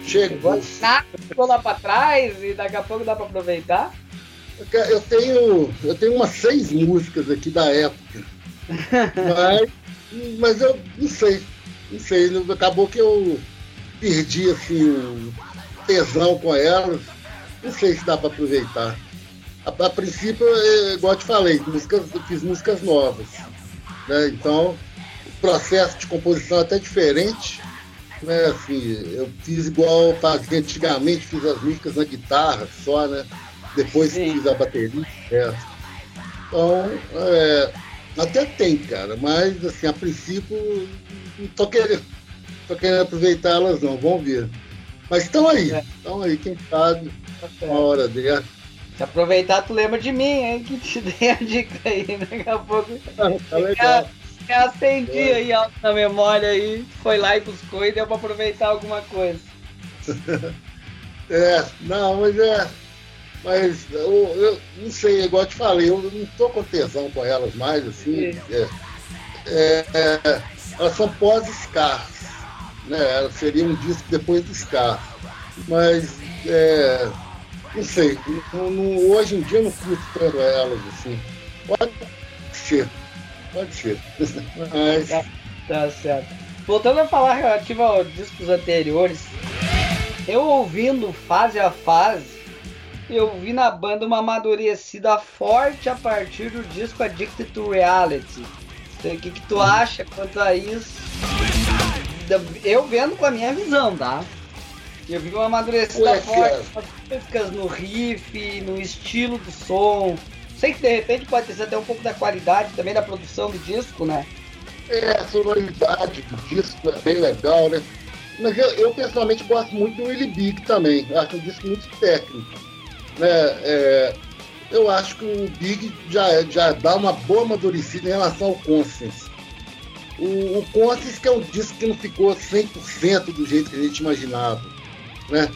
S2: Chegou.
S1: Nada, ficou lá pra trás e daqui a pouco dá pra aproveitar?
S2: Eu tenho, eu tenho umas seis músicas aqui da época. Mas, mas eu não sei. Não sei. Acabou que eu perdi assim, um tesão com elas. Não sei se dá para aproveitar. A, a princípio, é, igual eu te falei, músicas, fiz músicas novas. Né? Então, o processo de composição é até diferente. Né? Assim, eu fiz igual eu fazia antigamente, fiz as músicas na guitarra só, né? Depois Sim. fiz a bateria. É. Então, é, até tem, cara, mas assim, a princípio não tô querendo, tô querendo aproveitar elas não, vamos ver. Mas estão aí, estão é. aí, quem sabe, tá uma hora dessa.
S1: Se aproveitar, tu lembra de mim, hein? Que te dei a dica aí, daqui a pouco.
S2: tá legal.
S1: Eu acendi é. aí alto na memória aí, foi lá e buscou e deu pra aproveitar alguma coisa.
S2: é, não, mas é. Mas eu, eu, não sei, igual eu te falei, eu não tô com tesão com elas mais, assim. É, é, é, elas são pós-Scars, né? Elas seriam um disco depois do Scar. Mas é, não sei. Não, não, hoje em dia eu não curto tanto elas assim. Pode ser. Pode ser. Mas...
S1: Tá, tá certo. Voltando a falar relativo aos discos anteriores, eu ouvindo fase a fase, eu vi na banda uma amadurecida forte a partir do disco Addicted to Reality. O que, que tu acha quanto a isso? Eu vendo com a minha visão, tá? Eu vi uma amadurecida Ué, forte, músicas no riff, no estilo do som. Sei que de repente pode ser até um pouco da qualidade também da produção do disco, né?
S2: É, a sonoridade do disco é bem legal, né? Mas eu, eu pessoalmente gosto muito do Willy Big também. Eu acho um disco muito técnico. Né? É, eu acho que o Big já, já dá uma boa amadurecida em relação ao Conscience. O, o Conscience que é um disco que não ficou 100% do jeito que a gente imaginava. Né?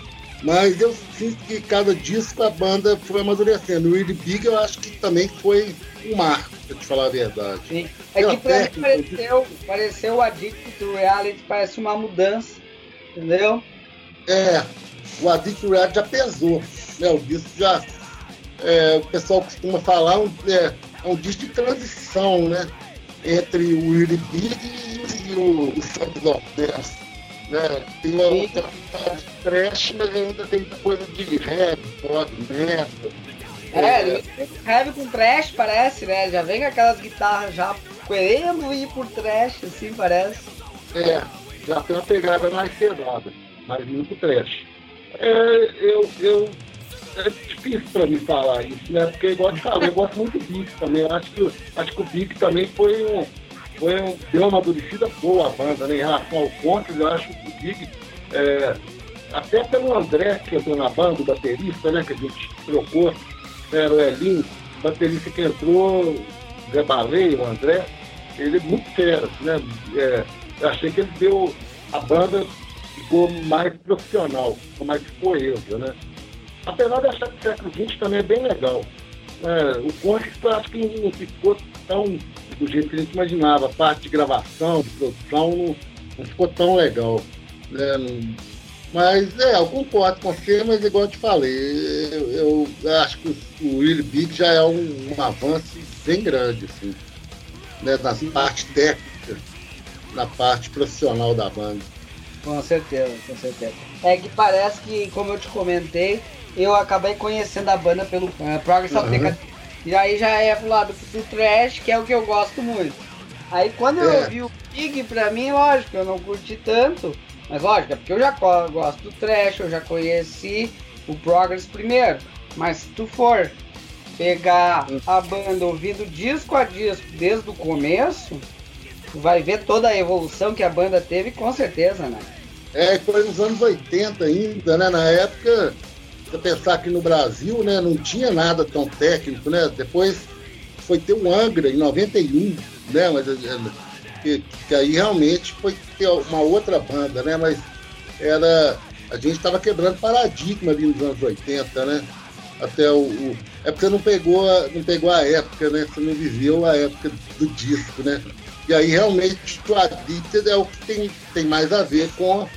S2: Mas eu sinto que cada disco a banda foi amadurecendo. O Willy Big eu acho que também foi um marco, pra te falar a verdade.
S1: Sim. É que pra mim pareceu, pareceu o Addict to Reality, parece uma mudança, entendeu?
S2: É, o Addict to Reality já pesou, né? O disco já. É, o pessoal costuma falar um, é, é um disco de transição, né? Entre o Willy Big e o, o Sons of Dance. Né? Tem uma outra de trash, mas ainda tem coisa de rap, pop, metal.
S1: É, é. heavy com trash parece, né? Já vem com aquelas guitarras já querendo ir por trash, assim, parece.
S2: É, já tem uma pegada mais pesada, mas muito trash. É, eu, eu, é difícil para mim falar isso, né? Porque, igual eu falei, eu gosto muito do Big também. Eu acho que, acho que o Big também foi um, foi um, deu uma amadurecida boa a banda, né? Em relação ao Contos, eu acho que o Big, é, até pelo André, que entrou na banda, o baterista, né? Que a gente trocou, era o Elinho, baterista que entrou, Zé Baleia, o André, ele é muito fera, né? É, eu achei que ele deu. A banda ficou mais profissional, ficou mais coesa, né? Apesar de achar que o século XX também é bem legal. É, o Conte acho que não ficou tão do jeito que a gente imaginava. A parte de gravação, de produção, não, não ficou tão legal. Né? Mas é, eu concordo com você, mas igual eu te falei, eu, eu acho que o Willy Big já é um, um avanço bem grande, assim, né, na parte técnica, na parte profissional da banda.
S1: Com certeza, com certeza. É que parece que, como eu te comentei, eu acabei conhecendo a banda pelo uh, Progress of uhum. E aí já é pro lado do trash, que é o que eu gosto muito. Aí quando é. eu vi o Big, pra mim, lógico, eu não curti tanto. Mas lógico, é porque eu já gosto do trash, eu já conheci o Progress primeiro. Mas se tu for pegar a banda ouvindo disco a disco desde o começo, tu vai ver toda a evolução que a banda teve, com certeza, né?
S2: É, foi nos anos 80 ainda, né? Na época, você pensar que no Brasil, né, não tinha nada tão técnico, né? Depois foi ter o Angra em 91, né? Mas que, que aí realmente foi ter uma outra banda, né? Mas era. A gente estava quebrando paradigma ali nos anos 80, né? Até o, o, É porque não pegou, não pegou a época, né? Você não viveu a época do disco, né? E aí realmente o Addicted é o que tem, tem mais a ver com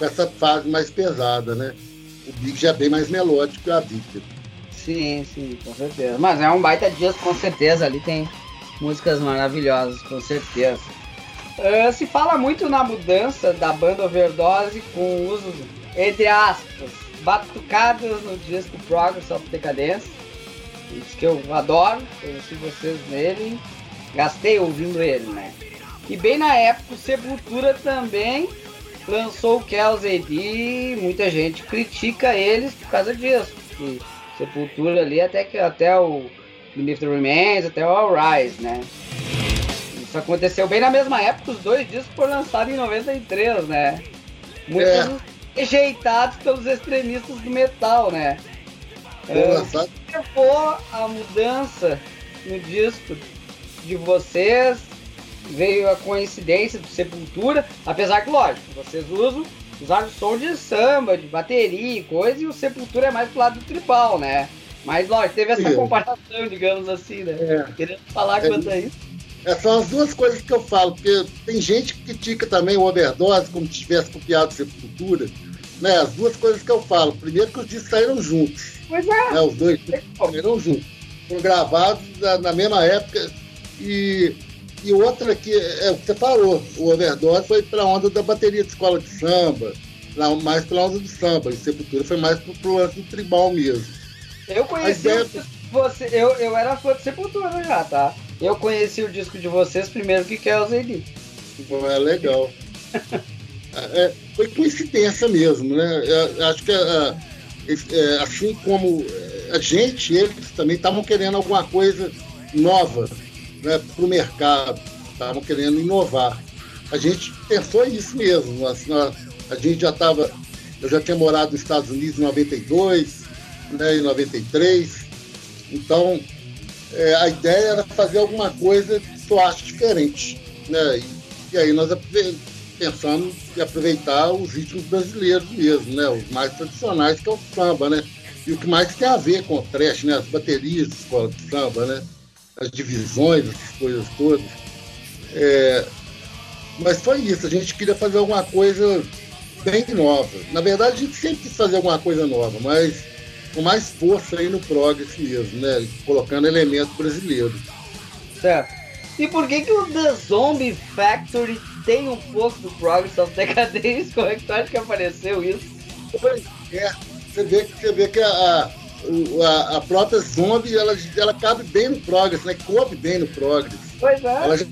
S2: essa fase mais pesada, né? O Big já é bem mais melódico que o Addicted.
S1: Sim, sim, com certeza. Mas é um baita disco, com certeza. Ali tem músicas maravilhosas, com certeza. Uh, se fala muito na mudança da banda Overdose com o uso, entre aspas, batucadas no disco Progress of Decadence. Isso que eu adoro, conheci vocês nele, gastei ouvindo ele, né? E bem na época o Sepultura também lançou o Kells AD, muita gente critica eles por causa disso. E Sepultura ali até que até o Beneath the Remains, até o All Rise, né? Isso aconteceu bem na mesma época, os dois discos foram lançados em 93, né? Muitos é. rejeitados pelos extremistas do metal, né? É, levou a mudança no disco de vocês? Veio a coincidência do Sepultura, apesar que, lógico, vocês usam usaram som de samba, de bateria e coisa, e o Sepultura é mais pro lado do tribal, né? Mas, lógico, teve essa comparação, digamos assim, né? É. Querendo falar é. quanto a isso.
S2: É, são as duas coisas que eu falo, porque tem gente que critica também o overdose como se tivesse copiado Sepultura. Né? As duas coisas que eu falo. Primeiro que os discos saíram juntos.
S1: Pois é. Né?
S2: Os dois saíram juntos. Foram gravados na, na, mesma época. E, e outra que é o que você falou, o overdose foi para a onda da bateria de escola de samba, mais para a onda do samba. E Sepultura foi mais para o lance do tribal mesmo.
S1: Eu conheci ideia... você, eu, eu era fã de Sepultura já, tá? Eu conheci o disco de vocês primeiro que Kells AD.
S2: É legal. é, foi coincidência mesmo, né? Eu, acho que é, é, assim como a gente, eles também estavam querendo alguma coisa nova né, para o mercado, estavam querendo inovar. A gente pensou isso mesmo. Assim, a, a gente já estava. Eu já tinha morado nos Estados Unidos em 92, né, em 93. Então, é, a ideia era fazer alguma coisa que eu acho diferente. Né? E, e aí nós pensamos em aproveitar os ritmos brasileiros mesmo, né? os mais tradicionais, que é o samba, né? E o que mais tem a ver com o trash, né? As baterias de escola de samba, né? As divisões, essas coisas todas. É... Mas foi isso, a gente queria fazer alguma coisa bem nova. Na verdade, a gente sempre quis fazer alguma coisa nova, mas com mais força aí no progress mesmo, né? Colocando elemento brasileiro.
S1: Certo. E por que que o The Zombie Factory tem um pouco do Progress of Decadence? Como é que tu acha que apareceu isso?
S2: Pois é, você vê, você vê que a, a, a própria Zombie, ela, ela cabe bem no Progress, né? Coube bem no Progress.
S1: Pois é.
S2: Ela já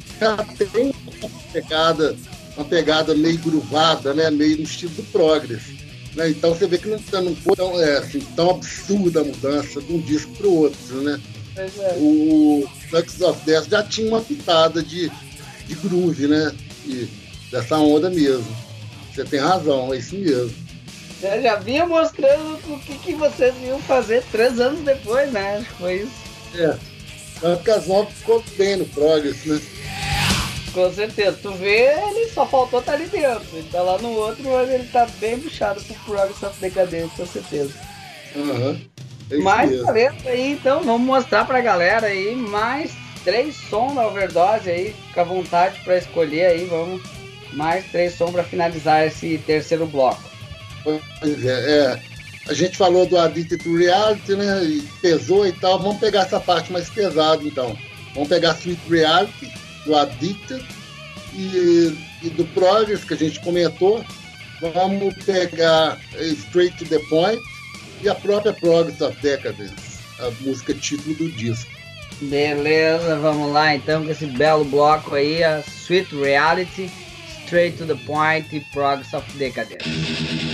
S2: tem uma pegada, uma pegada meio gruvada, né? Meio no estilo do Progress. Né? Então você vê que não, não foi tão, é, assim, tão absurda a mudança de um disco para o outro, né?
S1: É.
S2: O Flux of Death já tinha uma pitada de, de groove, né? E dessa onda mesmo. Você tem razão, é isso mesmo.
S1: Já, já vinha mostrando o que, que vocês iam fazer três anos depois, né? Foi isso.
S2: É. As novas ficou bem no Progress, né?
S1: Com certeza. Tu vê, ele só faltou estar tá ali dentro. Ele tá lá no outro, mas ele tá bem puxado pro Progress of Decadence, com certeza.
S2: Uhum.
S1: É mais talento aí, então vamos mostrar pra galera aí mais três sons da overdose aí. Fica à vontade pra escolher aí, vamos. Mais três sons pra finalizar esse terceiro bloco.
S2: Pois é, é. A gente falou do Addicted to Reality, né? E pesou e tal. Vamos pegar essa parte mais pesada então. Vamos pegar Sweet Reality do Addicted e, e do Progress que a gente comentou. Vamos pegar Straight to the Point e a própria Progress of Decadence, a música título do disco.
S1: Beleza, vamos lá então com esse belo bloco aí, a Sweet Reality, Straight to the Point e Progress of Decadence.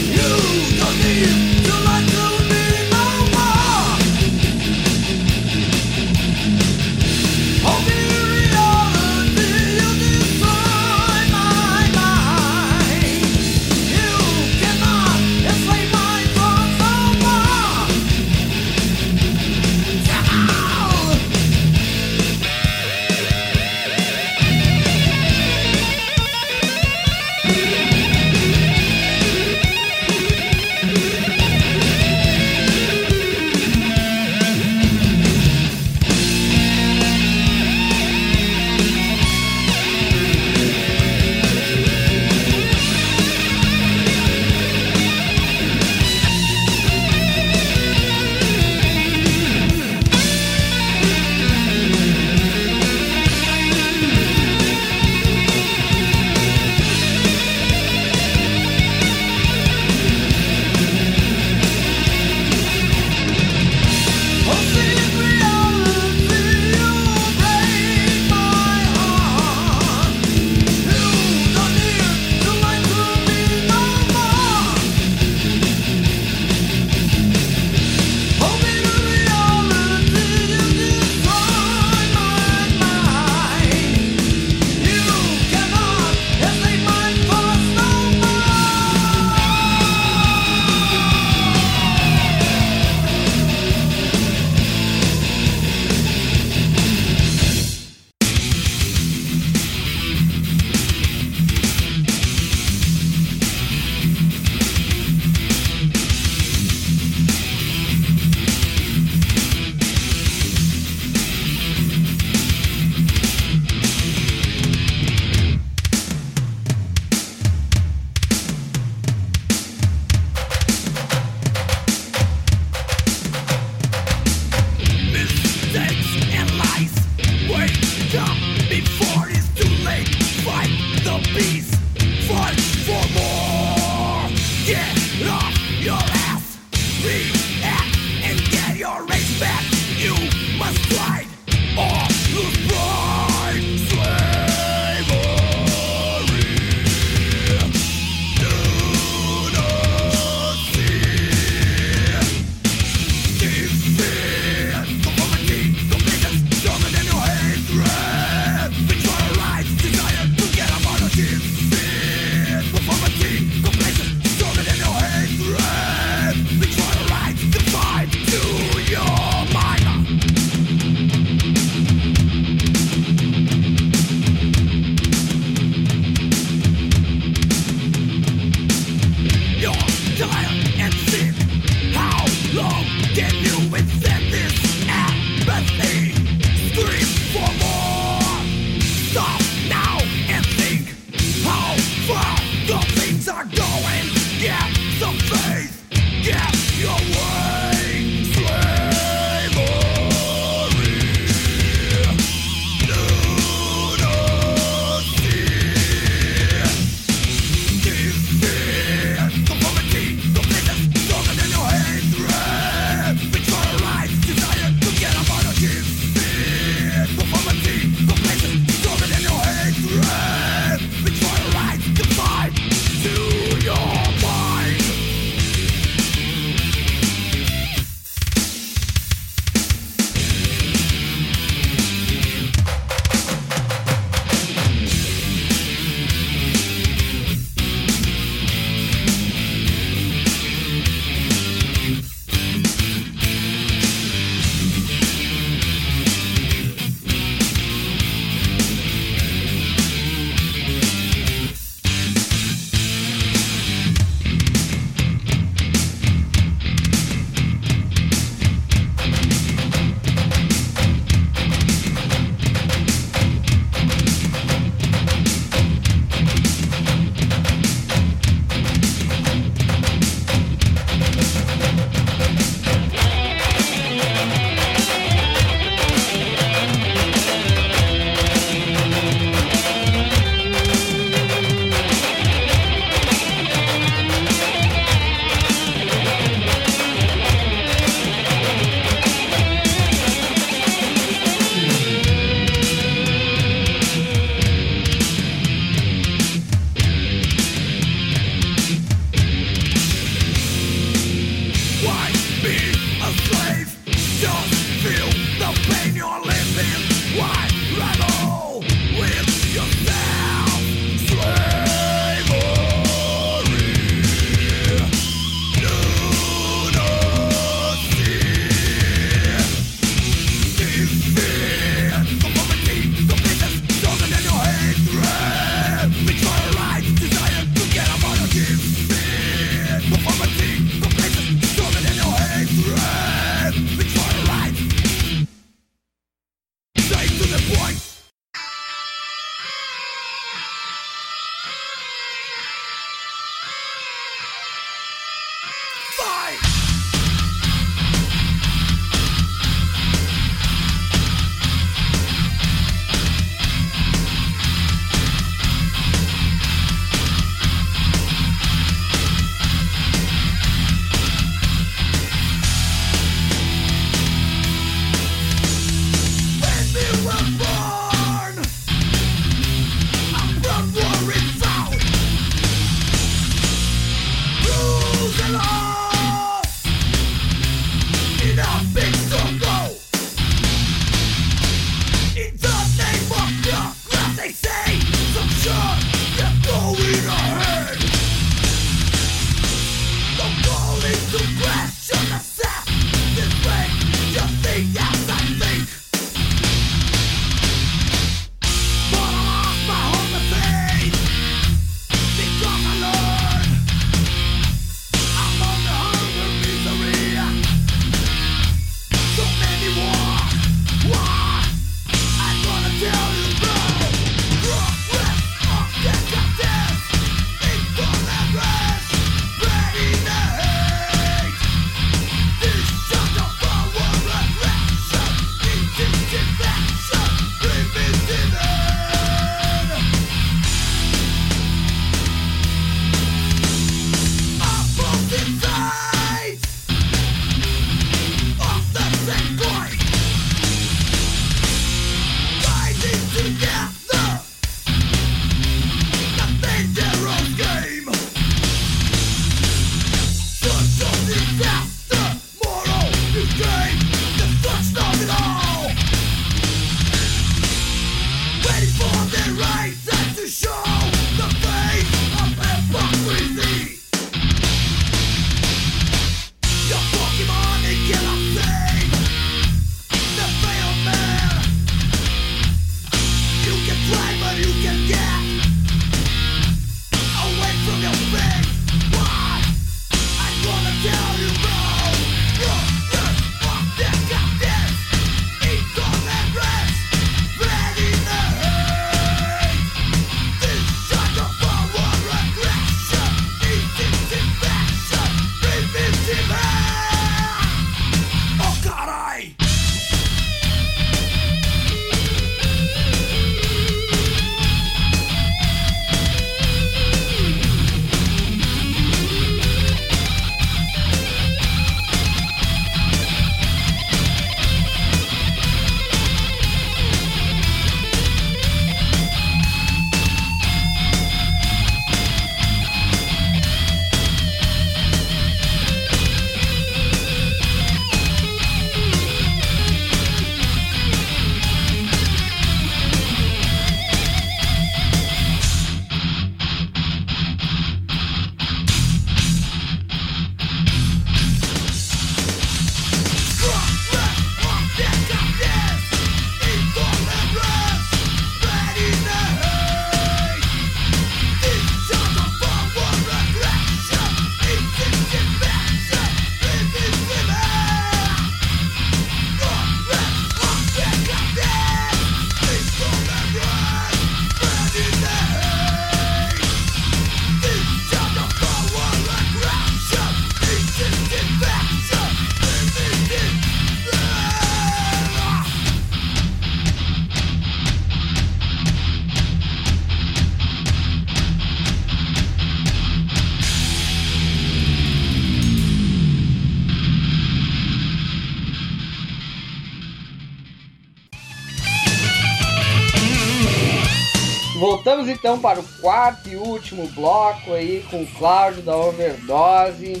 S1: Voltamos então para o quarto e último bloco aí com o Cláudio da Overdose.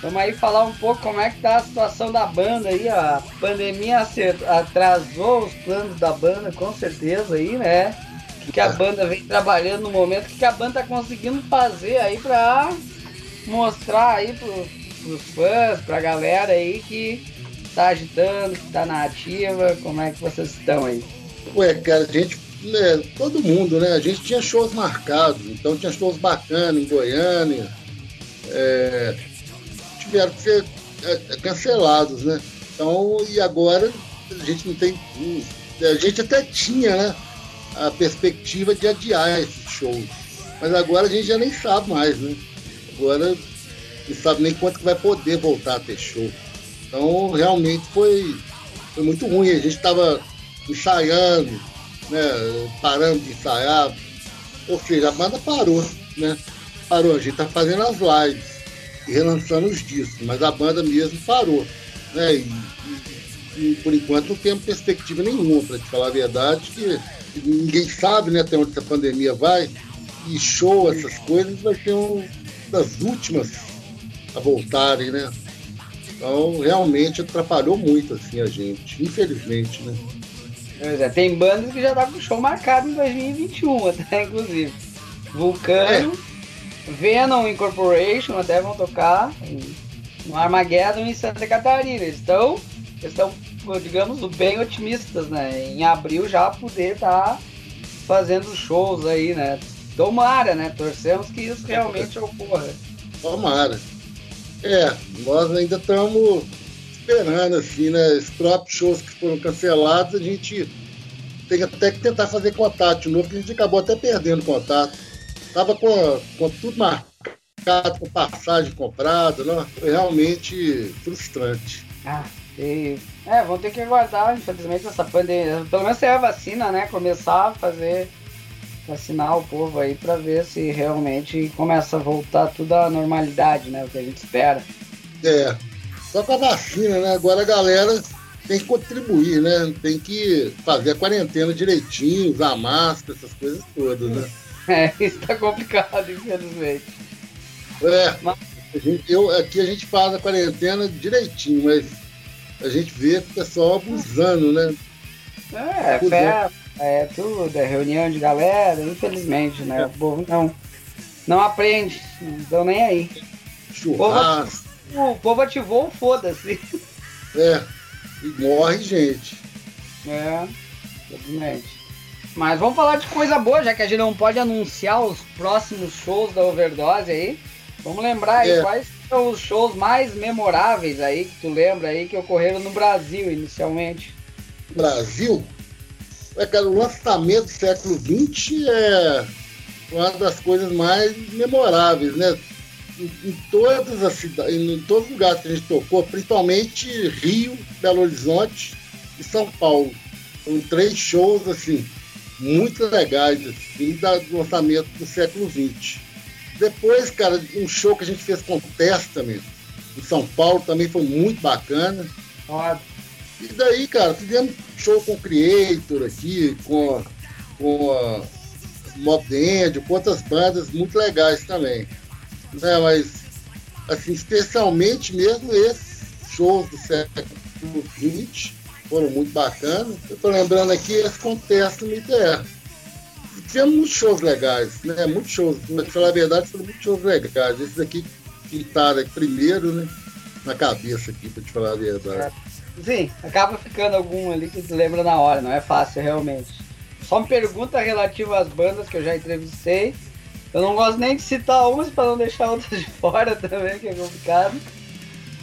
S1: Vamos aí falar um pouco como é que tá a situação da banda aí. A pandemia atrasou os planos da banda, com certeza aí, né? O que a banda vem trabalhando no momento, o que a banda tá conseguindo fazer aí pra mostrar aí pros, pros fãs, pra galera aí que tá agitando, que tá na ativa, como é que vocês estão aí?
S2: Ué, cara, a gente né, todo mundo, né? A gente tinha shows marcados, então tinha shows bacanas em Goiânia. É, tiveram que ser é, é, cancelados, né? Então, e agora a gente não tem. A gente até tinha, né? A perspectiva de adiar esses shows. Mas agora a gente já nem sabe mais, né? Agora não sabe nem quanto que vai poder voltar a ter show. Então realmente foi, foi muito ruim. A gente estava ensaiando, né, parando de ensaiar. Ou seja, a banda parou, né? Parou, a gente tá fazendo as lives e relançando os discos, mas a banda mesmo parou. Né? E, e, e por enquanto não temos perspectiva nenhuma, para te falar a verdade, que ninguém sabe né, até onde essa pandemia vai. E show, essas coisas, vai ser uma das últimas a voltarem, né? Então realmente atrapalhou muito assim a gente, infelizmente, né?
S1: Pois é, tem bandas que já tá com show marcado em 2021, até inclusive. Vulcano, é. Venom Incorporation até vão tocar no Armageddon em Santa Catarina. Eles estão, estão, digamos, bem otimistas, né? Em abril já poder estar tá fazendo shows aí, né? Tomara, né? Torcemos que isso realmente ocorra.
S2: Tomara. É, nós ainda estamos esperando, assim, né? Os próprios shows que foram cancelados, a gente tem até que tentar fazer contato de novo, porque a gente acabou até perdendo contato. Tava com, com tudo marcado, com passagem comprada, né? Foi realmente frustrante.
S1: Ah, e... É, vão ter que aguardar, infelizmente, essa pandemia. Pelo menos tem a vacina, né? Começar a fazer vacinar o povo aí para ver se realmente começa a voltar tudo à normalidade, né? O que a gente espera.
S2: É, só com a vacina, né? Agora a galera tem que contribuir, né? Tem que fazer a quarentena direitinho, usar máscara, essas coisas todas, né?
S1: É, isso tá complicado, infelizmente.
S2: É, mas... gente, eu, aqui a gente faz a quarentena direitinho, mas a gente vê o pessoal abusando, né?
S1: É, festa, é tudo, é reunião de galera, infelizmente, né? É. O povo não, não aprende, não estão nem aí.
S2: Churrasco
S1: o povo ativou foda-se.
S2: É, e morre gente.
S1: É, exatamente. Mas vamos falar de coisa boa, já que a gente não pode anunciar os próximos shows da Overdose aí. Vamos lembrar aí é. quais são os shows mais memoráveis aí que tu lembra aí que ocorreram no Brasil inicialmente.
S2: Brasil? É, cara, o lançamento do século XX é uma das coisas mais memoráveis, né? Em, em todas as cidades, em todos os lugares que a gente tocou, principalmente Rio, Belo Horizonte e São Paulo. São três shows assim muito legais assim, do lançamento do século XX. Depois, cara, um show que a gente fez com Testament em São Paulo também foi muito bacana. Ótimo. E daí, cara, fizemos show com o Creator aqui, com, com a Mob com outras bandas muito legais também. Né? Mas, assim, especialmente mesmo esses shows do século XX foram muito bacanas. Eu tô lembrando aqui esse contexto no ITR. Tivemos muitos shows legais, né? Muitos shows, pra falar a verdade, foram muitos shows legais. Esses aqui pintaram primeiro, né? Na cabeça aqui, pra te falar a verdade.
S1: Sim, acaba ficando algum ali que tu lembra na hora, não é fácil realmente. Só uma pergunta relativa às bandas que eu já entrevistei. Eu não gosto nem de citar umas para não deixar outras de fora também, que é complicado.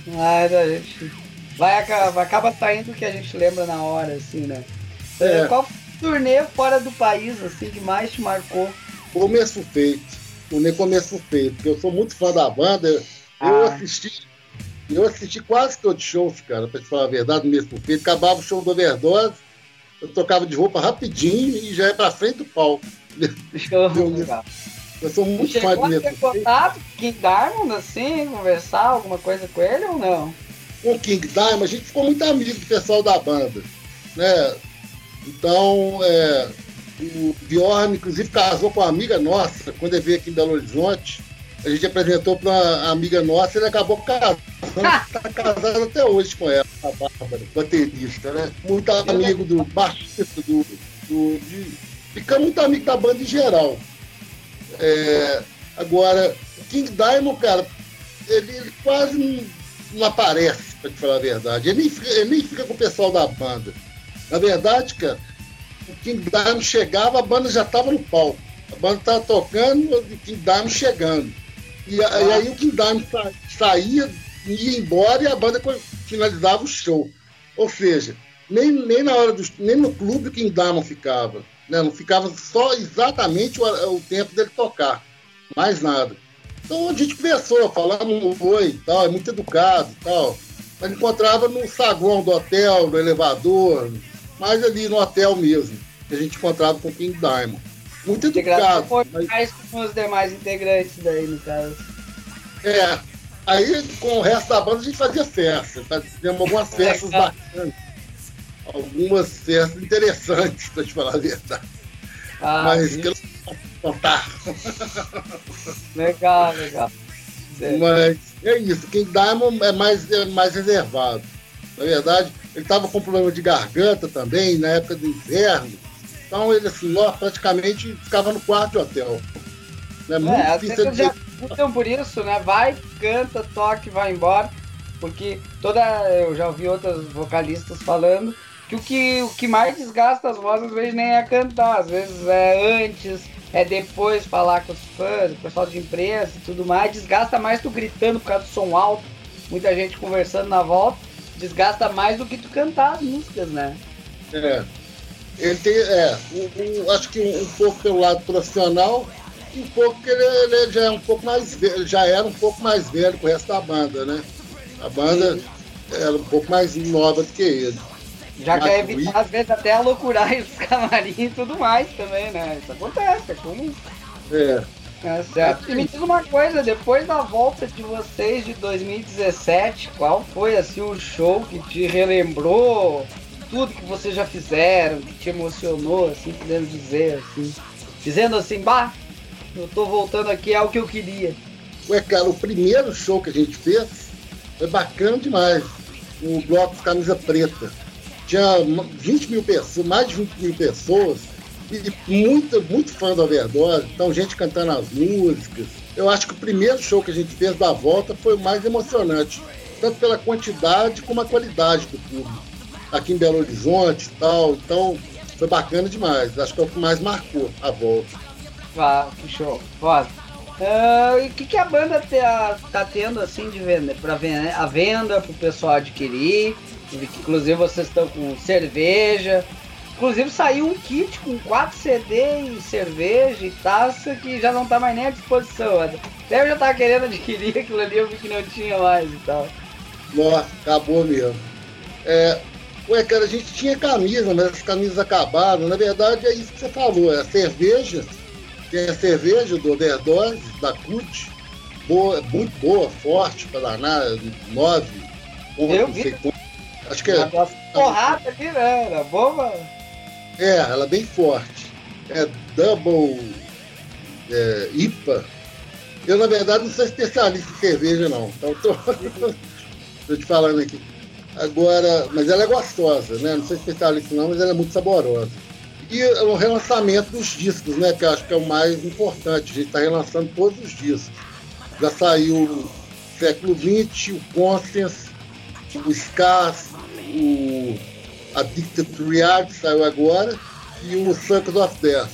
S1: Mas a gente vai acaba, acaba saindo o que a gente lembra na hora, assim, né? É. Qual turnê fora do país, assim, que mais te marcou?
S2: Começo feito. Turnê começo feito, porque eu sou muito fã da banda. Ah. Eu assisti. Eu assisti quase todos os shows, cara, pra te falar a verdade, mesmo feito. Acabava o show do Overdose, eu tocava de roupa rapidinho e já ia pra frente do palco.
S1: Show,
S2: eu sou muito fã
S1: de mesmo. Você contato com King Diamond, assim, conversar alguma coisa com ele ou não?
S2: com o King Diamond, a gente ficou muito amigo do pessoal da banda. Né? Então, é, o Bjorn, inclusive, casou com uma amiga nossa, quando ele veio aqui em Belo Horizonte. A gente apresentou para uma amiga nossa e ele acabou casando. Está casado até hoje com ela, a Bárbara, baterista, né? Muito amigo do baixista, do, do, de, fica muito amigo da banda em geral. É, agora, o King Diamond, cara, ele, ele quase não, não aparece pra te falar a verdade. Ele nem, fica, ele nem fica com o pessoal da banda. Na verdade, cara, o King Diamond chegava, a banda já tava no palco. A banda tava tocando, o King Diamond chegando. E, ah. e aí o King Diamond sa, saía, ia embora e a banda finalizava o show. Ou seja, nem, nem na hora do, nem no clube o King Diamond ficava. Né? Não ficava só exatamente o, o tempo dele tocar. Mais nada. Então a gente conversou, falamos oi e tal, é muito educado e tal. Mas encontrava no saguão do hotel, no elevador, mais ali no hotel mesmo, que a gente encontrava com o King Diamond. Muito educado.
S1: Foi mas... mais com os demais integrantes daí, no caso.
S2: É. Aí, com o resto da banda, a gente fazia festa. Fizemos algumas festas bacanas. Algumas festas interessantes, para te falar a verdade. Ah, mas que eu não contar.
S1: Legal, legal.
S2: Mas é isso, quem Diamond é mais, é mais reservado. Na verdade, ele estava com problema de garganta também, na época do inverno. Então ele assim, ó, praticamente ficava no quarto de hotel.
S1: É muito é, difícil. Já, então por isso, né? Vai, canta, toque, vai embora. Porque toda. Eu já ouvi outros vocalistas falando que o que, o que mais desgasta as vozes às vezes nem é cantar, às vezes é antes, é depois falar com os fãs, o pessoal de imprensa e tudo mais, desgasta mais tu gritando por causa do som alto, muita gente conversando na volta, desgasta mais do que tu cantar as músicas, né?
S2: É. Ele tem, é, um, um, acho que um, pouco pelo lado profissional, um pouco que ele, ele, já é um pouco mais velho, já era um pouco mais velho que o resto da banda, né? A banda era um pouco mais nova do que ele.
S1: Já quer evitar, às vezes, até a loucurar os camarim e tudo mais também, né? Isso acontece, é comum.
S2: É.
S1: É certo. E me diz uma coisa, depois da volta de vocês de 2017, qual foi assim o show que te relembrou tudo que vocês já fizeram, que te emocionou, assim, podemos dizer, assim, dizendo assim, bah, eu tô voltando aqui, é o que eu queria.
S2: Ué, cara, o primeiro show que a gente fez foi bacana demais. O bloco Camisa Preta tinha 20 mil pessoas, mais de 20 mil pessoas, e muito, muito fã do Overdose, então gente cantando as músicas. Eu acho que o primeiro show que a gente fez da volta foi o mais emocionante, tanto pela quantidade como a qualidade do público. Aqui em Belo Horizonte e tal, então foi bacana demais. Acho que é o que mais marcou a volta.
S1: Ah, que show. Foda. Uh, e o que, que a banda tá, tá tendo assim de venda? Pra venda, a venda pro pessoal adquirir. Inclusive vocês estão com cerveja. Inclusive saiu um kit com 4 CD e cerveja e taça que já não tá mais nem à disposição. Até eu já tava querendo adquirir aquilo ali, eu vi que não tinha mais e tal.
S2: Nossa, acabou mesmo. É, ué, cara, a gente tinha camisa, mas as camisas acabaram. Na verdade é isso que você falou, é a cerveja. Tem a cerveja do Overdose, da CUT, boa, muito boa, forte para danar, 9
S1: eu vi. Acho que é. Porrada ali, né? Era boa.
S2: É, ela é bem forte. É double é, IPA. Eu, na verdade, não sou especialista em cerveja, não. Então, tô, tô te falando aqui. Agora, mas ela é gostosa, né? Não sou especialista, não, mas ela é muito saborosa. E o relançamento dos discos, né? Que eu acho que é o mais importante. A gente está relançando todos os discos. Já saiu o século XX, o Constance, o Scars, o Addicted to Reality saiu agora e o Circus of Death.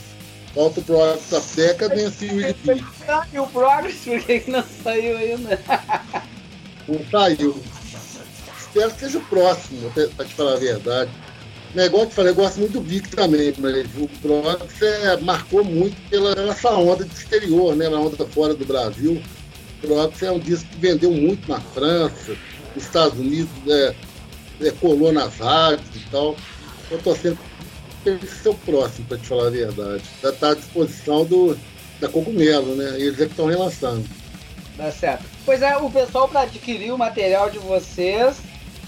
S2: Falta o Progress of Decadence e o EDP.
S1: E o Progress, por que não saiu ainda?
S2: Não saiu. Espero que seja o próximo, pra te falar a verdade. Negócio que falei, eu gosto muito do Vic também, mas o Progress é, marcou muito pela essa onda de exterior, né? Na onda fora do Brasil. O Progress é um disco que vendeu muito na França, nos Estados Unidos, é, é, colou nas rádios e tal. Eu tô sempre ser o próximo, para te falar a verdade. Já está à disposição do, da Cogumelo, né? Eles é que estão relançando.
S1: Tá certo. Pois é, o pessoal para adquirir o material de vocês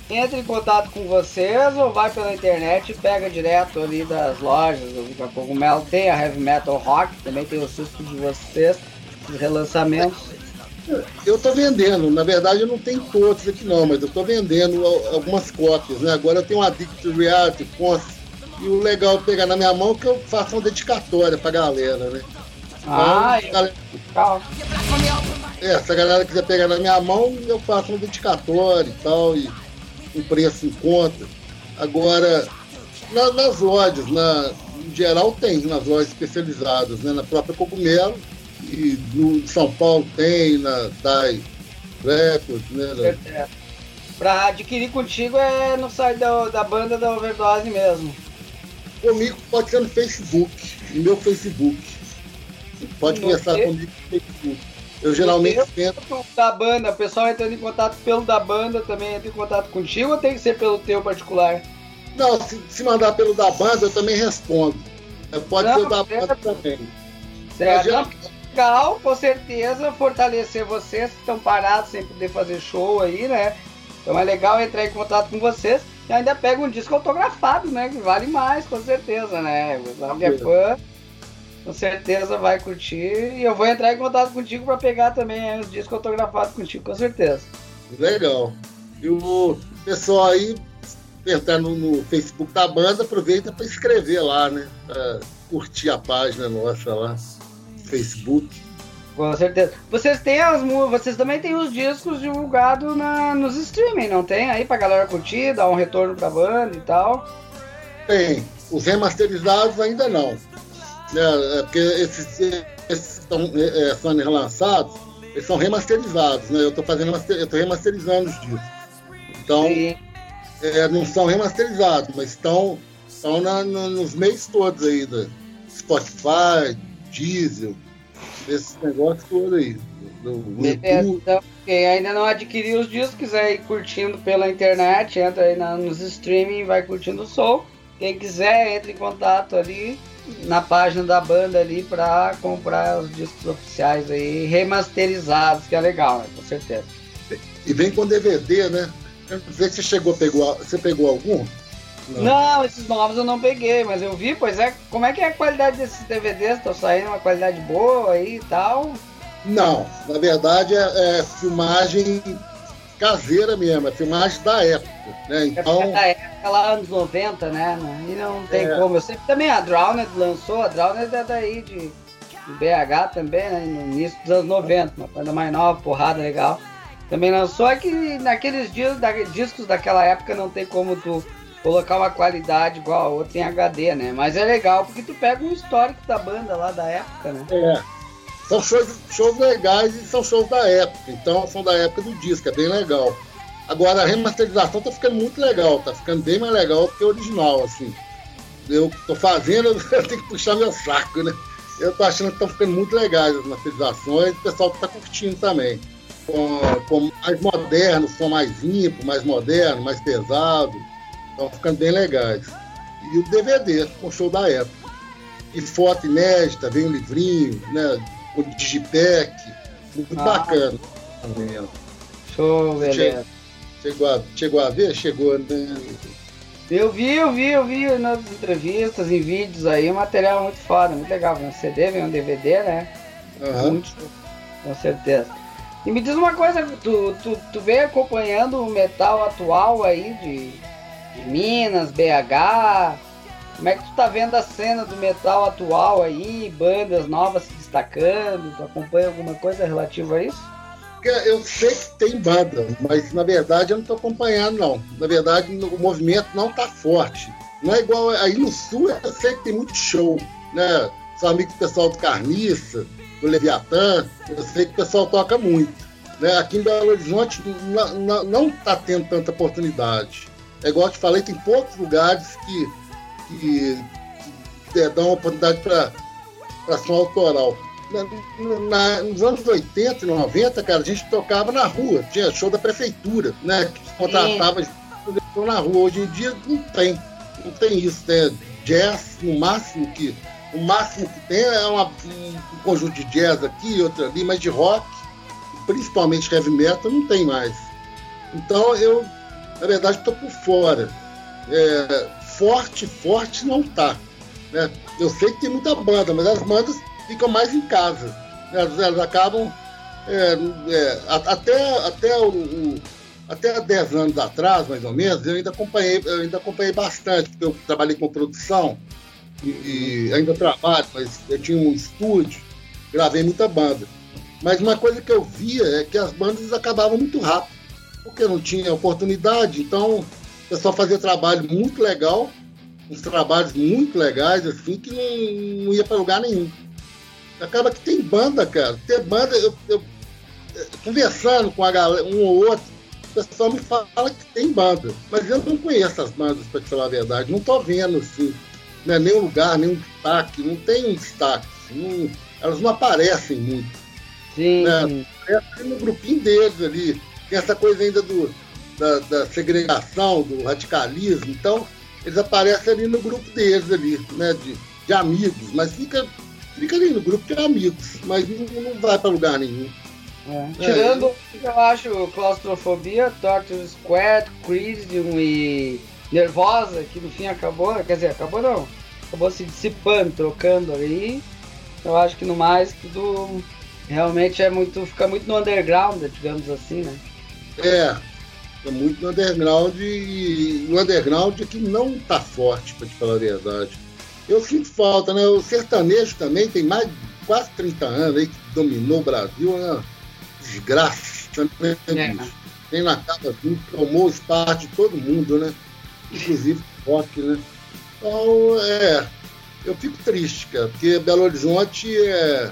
S1: entra em contato com vocês ou vai pela internet e pega direto ali das lojas A Cogumelo. Tem a Heavy Metal Rock, também tem o susto de vocês, de relançamentos.
S2: Eu estou vendendo, na verdade eu não tenho todos aqui não, mas eu estou vendendo algumas cópias, né? Agora eu tenho um Addict Reality, Conce, e o legal é pegar na minha mão é que eu faço uma dedicatória pra galera, né?
S1: Ah, então, galera...
S2: É, se a galera quiser pegar na minha mão, eu faço uma dedicatória e tal, e um preço em conta. Agora, na, nas lojas, na, em geral tem nas lojas especializadas, né? Na própria Cogumelo, e no São Paulo tem, na DAI Records, né?
S1: É, Pra adquirir contigo é no site da, da banda da Overdose mesmo.
S2: Comigo pode ser no Facebook, no meu Facebook. Você pode no conversar comigo no Facebook. Eu geralmente tento.
S1: Da banda, o pessoal entrando em contato pelo da banda também entra em contato contigo ou tem que ser pelo teu particular?
S2: Não, se, se mandar pelo da banda, eu também respondo. Pode Não, ser o da banda também.
S1: Certo legal, com certeza, fortalecer vocês que estão parados sem poder fazer show aí, né? Então é legal entrar em contato com vocês e ainda pega um disco autografado, né? Que vale mais, com certeza, né? O é fã, com certeza vai curtir. E eu vou entrar em contato contigo para pegar também os discos autografados contigo, com certeza.
S2: Legal. E o pessoal aí, entrar no, no Facebook da banda, aproveita para escrever lá, né? Pra curtir a página nossa lá. Facebook.
S1: Com certeza. Vocês têm as vocês também têm os discos divulgados na, nos streaming, não tem? Aí pra galera curtir, dar um retorno pra banda e tal.
S2: Tem. Os remasterizados ainda não. É, é porque esses, esses estão é, é, sendo relançados, eles são remasterizados, né? Eu tô fazendo eu tô remasterizando os discos. Então, é, não são remasterizados, mas estão, estão na, na, nos meios todos aí da Spotify, diesel, esses negócios todos aí. Do,
S1: então, quem ainda não adquiriu os discos, quiser ir curtindo pela internet, entra aí na, nos streaming vai curtindo o som. Quem quiser, entre em contato ali na página da banda ali para comprar os discos oficiais aí, remasterizados, que é legal, né? com certeza.
S2: E vem com DVD, né? Não sei se você chegou, pegou, você pegou algum?
S1: Não. não. esses novos eu não peguei, mas eu vi, pois é. Como é que é a qualidade desses DVDs? Estão saindo uma qualidade boa aí e tal?
S2: Não, na verdade é, é, filmagem caseira mesmo, é filmagem da época, né? É então... É
S1: da época lá, anos 90, né? E não tem é. como. Eu sempre também a Drowned lançou, a Drowned é daí de, de BH também, né? No início dos anos 90, uma coisa mais nova, porrada legal. Também lançou, é que naqueles dias, da, discos daquela época não tem como tu colocar uma qualidade igual a outra em HD, né? Mas é legal porque tu pega um histórico da banda lá da época, né?
S2: É. São shows, shows legais e são shows da época. Então são da época do disco, é bem legal. Agora a remasterização tá ficando muito legal, tá ficando bem mais legal do que o original, assim. Eu tô fazendo, eu tenho que puxar meu saco, né? Eu tô achando que estão ficando muito legais as masterizações, o pessoal tá curtindo também. Com, com mais moderno, som mais limpo, mais moderno, mais pesado. Estão ficando bem legais. E o DVD, com o show da época. E foto inédita, vem um livrinho, né? O Digipack. Muito ah. bacana.
S1: Show, beleza.
S2: Chegou a, chegou a ver? Chegou, né?
S1: Eu vi, eu vi, eu vi nas entrevistas, em vídeos aí, material muito foda, muito legal. Vem um CD, vem um DVD, né?
S2: Uhum. Muito,
S1: com certeza. E me diz uma coisa, tu, tu, tu vem acompanhando o metal atual aí de Minas, BH. Como é que tu tá vendo a cena do metal atual aí, bandas novas se destacando? Tu acompanha alguma coisa relativa a isso?
S2: eu sei que tem banda, mas na verdade eu não estou acompanhando, não. Na verdade, o movimento não está forte. Não é igual aí no sul, eu sei que tem muito show, né? São amigos pessoal do Carniça, do Leviatã, eu sei que o pessoal toca muito. Né? Aqui em Belo Horizonte não está tendo tanta oportunidade. É igual eu te falei, tem poucos lugares que, que, que dão oportunidade para som autoral na, na, nos anos 80 e 90, cara, a gente tocava na rua, tinha show da prefeitura, né? Que contratava na rua. Hoje em dia não tem, não tem isso, né? Jazz, no máximo que. O máximo que tem é uma, um, um conjunto de jazz aqui, outro ali, mas de rock, principalmente heavy metal, não tem mais. Então eu, na verdade, estou por fora. É, forte, forte não tá. Né? Eu sei que tem muita banda, mas as bandas ficam mais em casa. Elas, elas acabam. É, é, até, até, o, o, até 10 anos atrás, mais ou menos, eu ainda acompanhei, eu ainda acompanhei bastante, porque eu trabalhei com produção e, e ainda trabalho, mas eu tinha um estúdio, gravei muita banda. Mas uma coisa que eu via é que as bandas acabavam muito rápido, porque não tinha oportunidade, então o pessoal fazia trabalho muito legal, uns trabalhos muito legais, assim, que não, não ia para lugar nenhum. Acaba que tem banda, cara. Tem banda, eu, eu conversando com a galera, um ou outro, o pessoal me fala que tem banda. Mas eu não conheço as bandas, para te falar a verdade. Não tô vendo, assim, né, nenhum lugar, nenhum destaque. Não tem um destaque. Não, elas não aparecem muito.
S1: Sim. Né?
S2: Aparecem no grupinho deles ali. Tem essa coisa ainda do, da, da segregação, do radicalismo. Então, eles aparecem ali no grupo deles ali, né? De, de amigos, mas fica fica ali no grupo de amigos, mas não, não vai para lugar nenhum.
S1: É. Tirando, é. eu acho, claustrofobia, Torture Squad, Crisium e Nervosa, que no fim acabou, quer dizer, acabou não, acabou se dissipando, trocando ali. Eu acho que no mais tudo realmente é muito, fica muito no underground, digamos assim, né?
S2: É, fica muito no underground e o underground é que não tá forte, para te falar a verdade eu sinto falta, né? O sertanejo também tem mais de quase 30 anos aí que dominou o Brasil, né? Desgraça, né? É. Tem na casa assim, tomou espaço de todo mundo, né? Inclusive rock, né? Então, é. Eu fico triste, cara, porque Belo Horizonte é,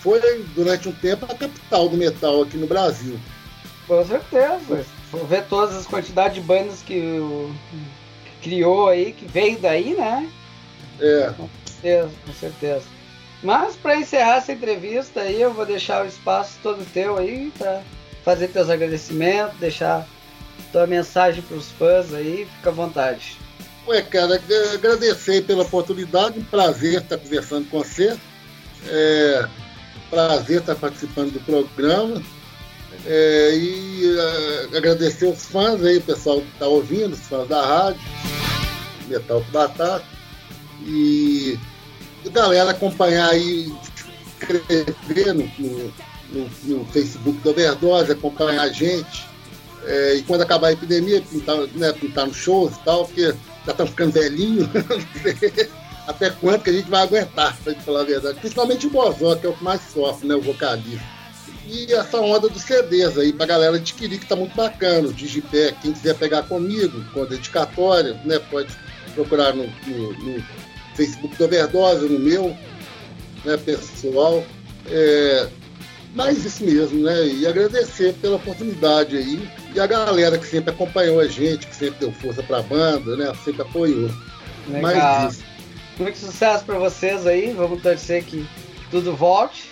S2: foi durante um tempo a capital do metal aqui no Brasil.
S1: Com certeza. Vou ver todas as quantidades de bandas que criou aí, que veio daí, né?
S2: É.
S1: Com certeza, com certeza. Mas para encerrar essa entrevista aí, eu vou deixar o espaço todo teu aí para fazer teus agradecimentos, deixar tua mensagem para os fãs aí, fica à vontade.
S2: Ué, cara, agradecer pela oportunidade, um prazer estar conversando com você. É, prazer estar participando do programa. É, e uh, agradecer os fãs aí, o pessoal que está ouvindo, os fãs da rádio, Metal Batata. E galera acompanhar aí, escrever no, no, no, Facebook do Overdose, acompanhar a gente. É, e quando acabar a epidemia, pintar, né, pintar no shows e tal, porque já estamos ficando velhinho. Até quanto que a gente vai aguentar, gente falar a verdade. Principalmente o Bozó, que é o que mais sofre, né? O vocalista. E essa onda dos CDs aí pra galera adquirir, que tá muito bacana. O Digipé, quem quiser pegar comigo, com a dedicatória, né? Pode procurar no, no, no Facebook do Overdose, no meu, né, pessoal. É, mas isso mesmo, né? E agradecer pela oportunidade aí. E a galera que sempre acompanhou a gente, que sempre deu força pra banda, né? Sempre apoiou.
S3: Legal. Mas isso. Muito sucesso para vocês aí. Vamos torcer que tudo volte.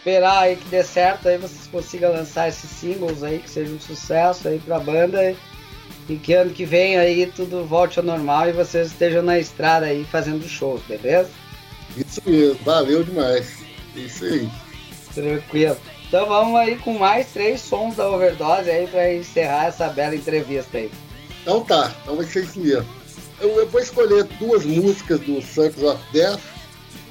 S3: Esperar aí que dê certo, aí vocês consigam lançar esses singles aí, que seja um sucesso aí pra banda. E que ano que vem aí tudo volte ao normal e vocês estejam na estrada aí fazendo shows, beleza?
S2: Isso mesmo, valeu demais. Isso aí.
S3: Tranquilo. Então vamos aí com mais três sons da overdose aí para encerrar essa bela entrevista aí.
S2: Então tá, então vai ser isso mesmo. Eu, eu vou escolher duas músicas do Circus of Death,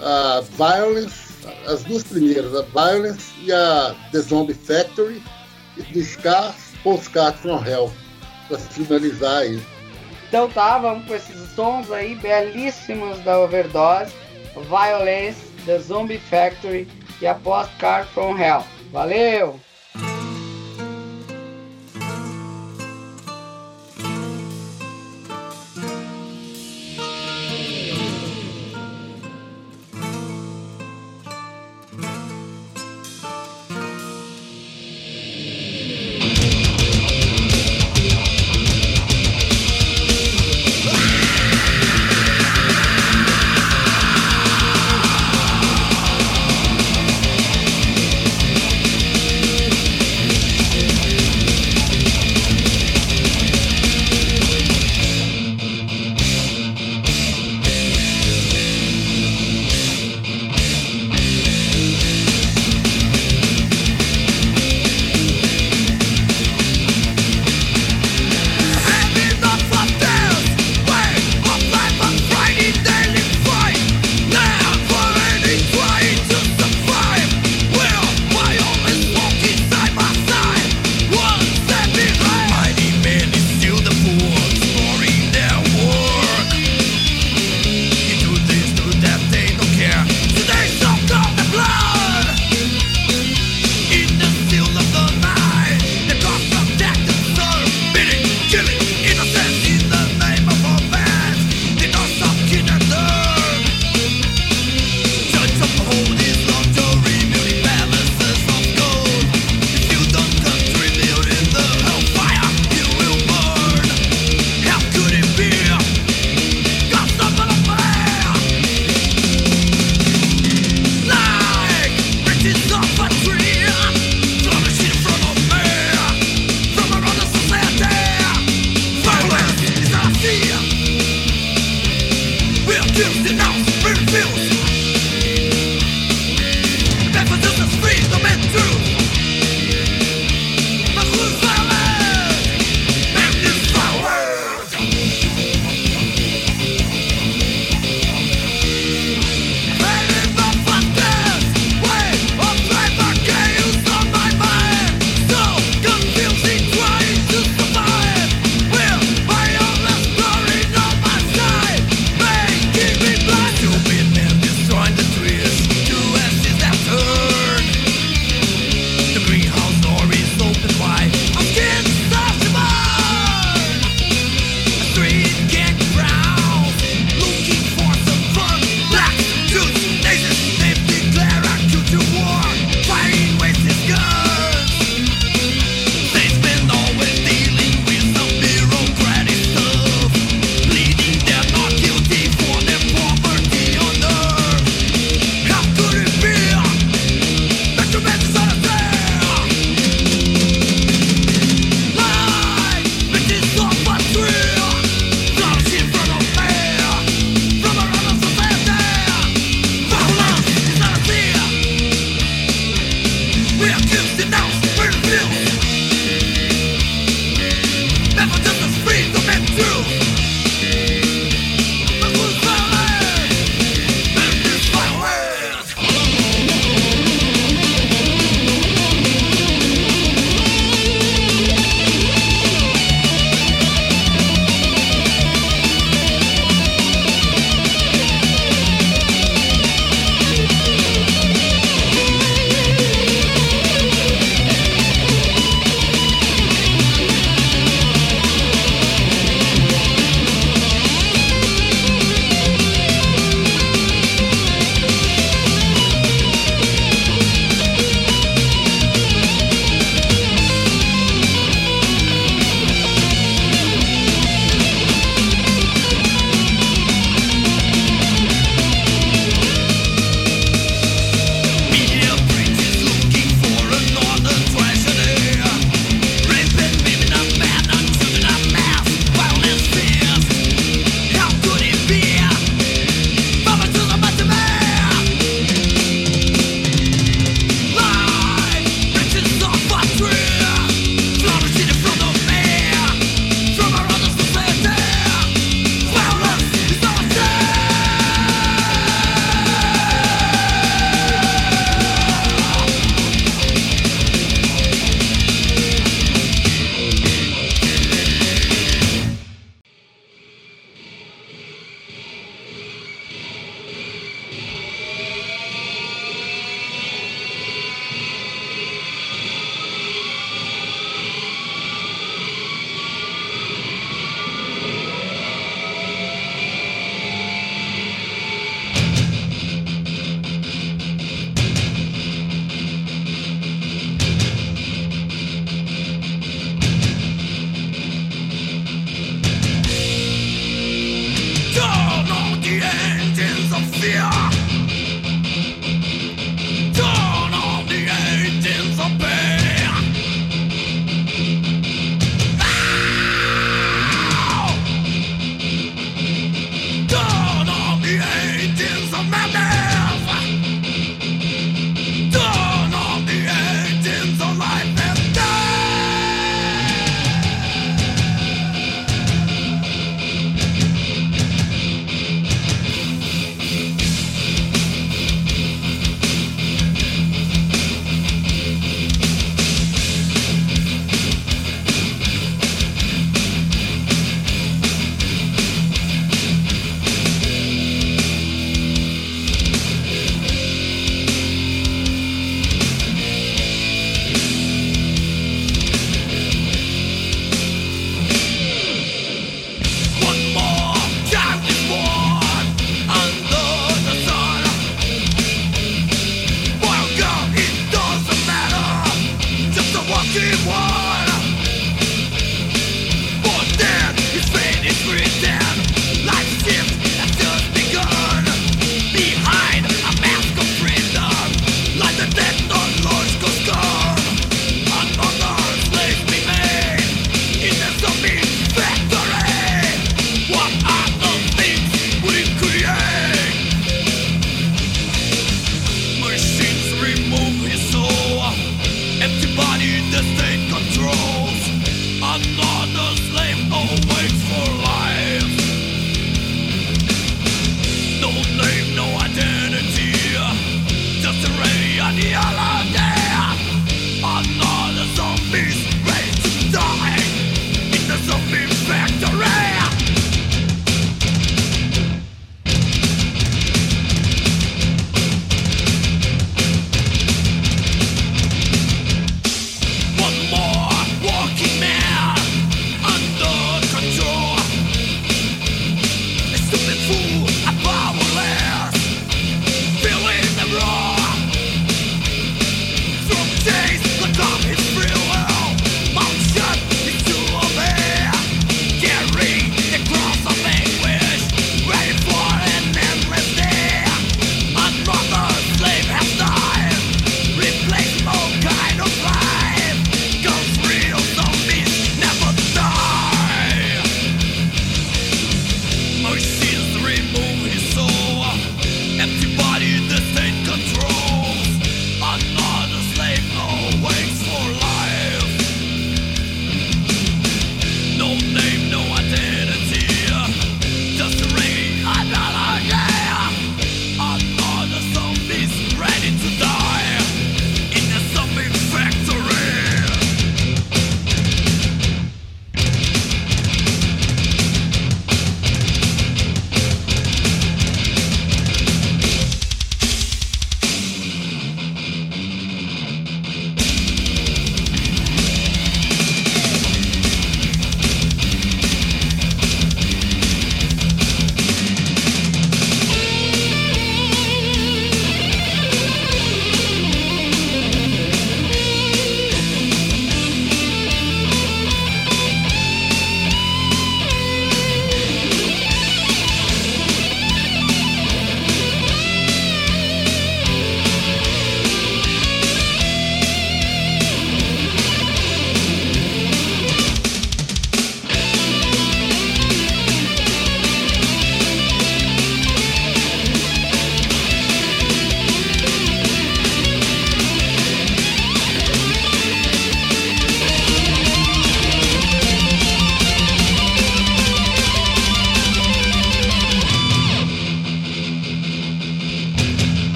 S2: a Violence, as duas primeiras, a Violence e a The Zombie Factory, e do Postcard from Hell, para finalizar aí.
S3: Então tá, vamos com esses sons aí belíssimos da overdose, Violence, The Zombie Factory e a Postcard from Hell. Valeu!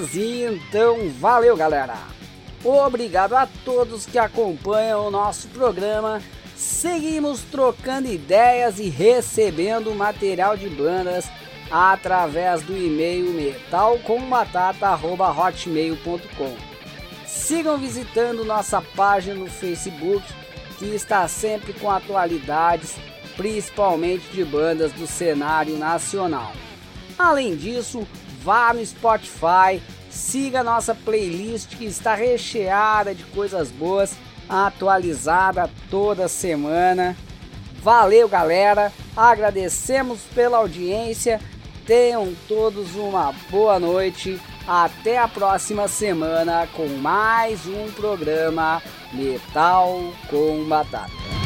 S1: Mas então, valeu galera! Obrigado a todos que acompanham o nosso programa. Seguimos trocando ideias e recebendo material de bandas através do e-mail metalcombatata.hotmail.com Sigam visitando nossa página no Facebook, que está sempre com atualidades, principalmente de bandas do cenário nacional. Além disso, vá no Spotify, siga nossa playlist que está recheada de coisas boas, atualizada toda semana. Valeu, galera! Agradecemos pela audiência. Tenham todos uma boa noite. Até a próxima semana com mais um programa Metal com Batata.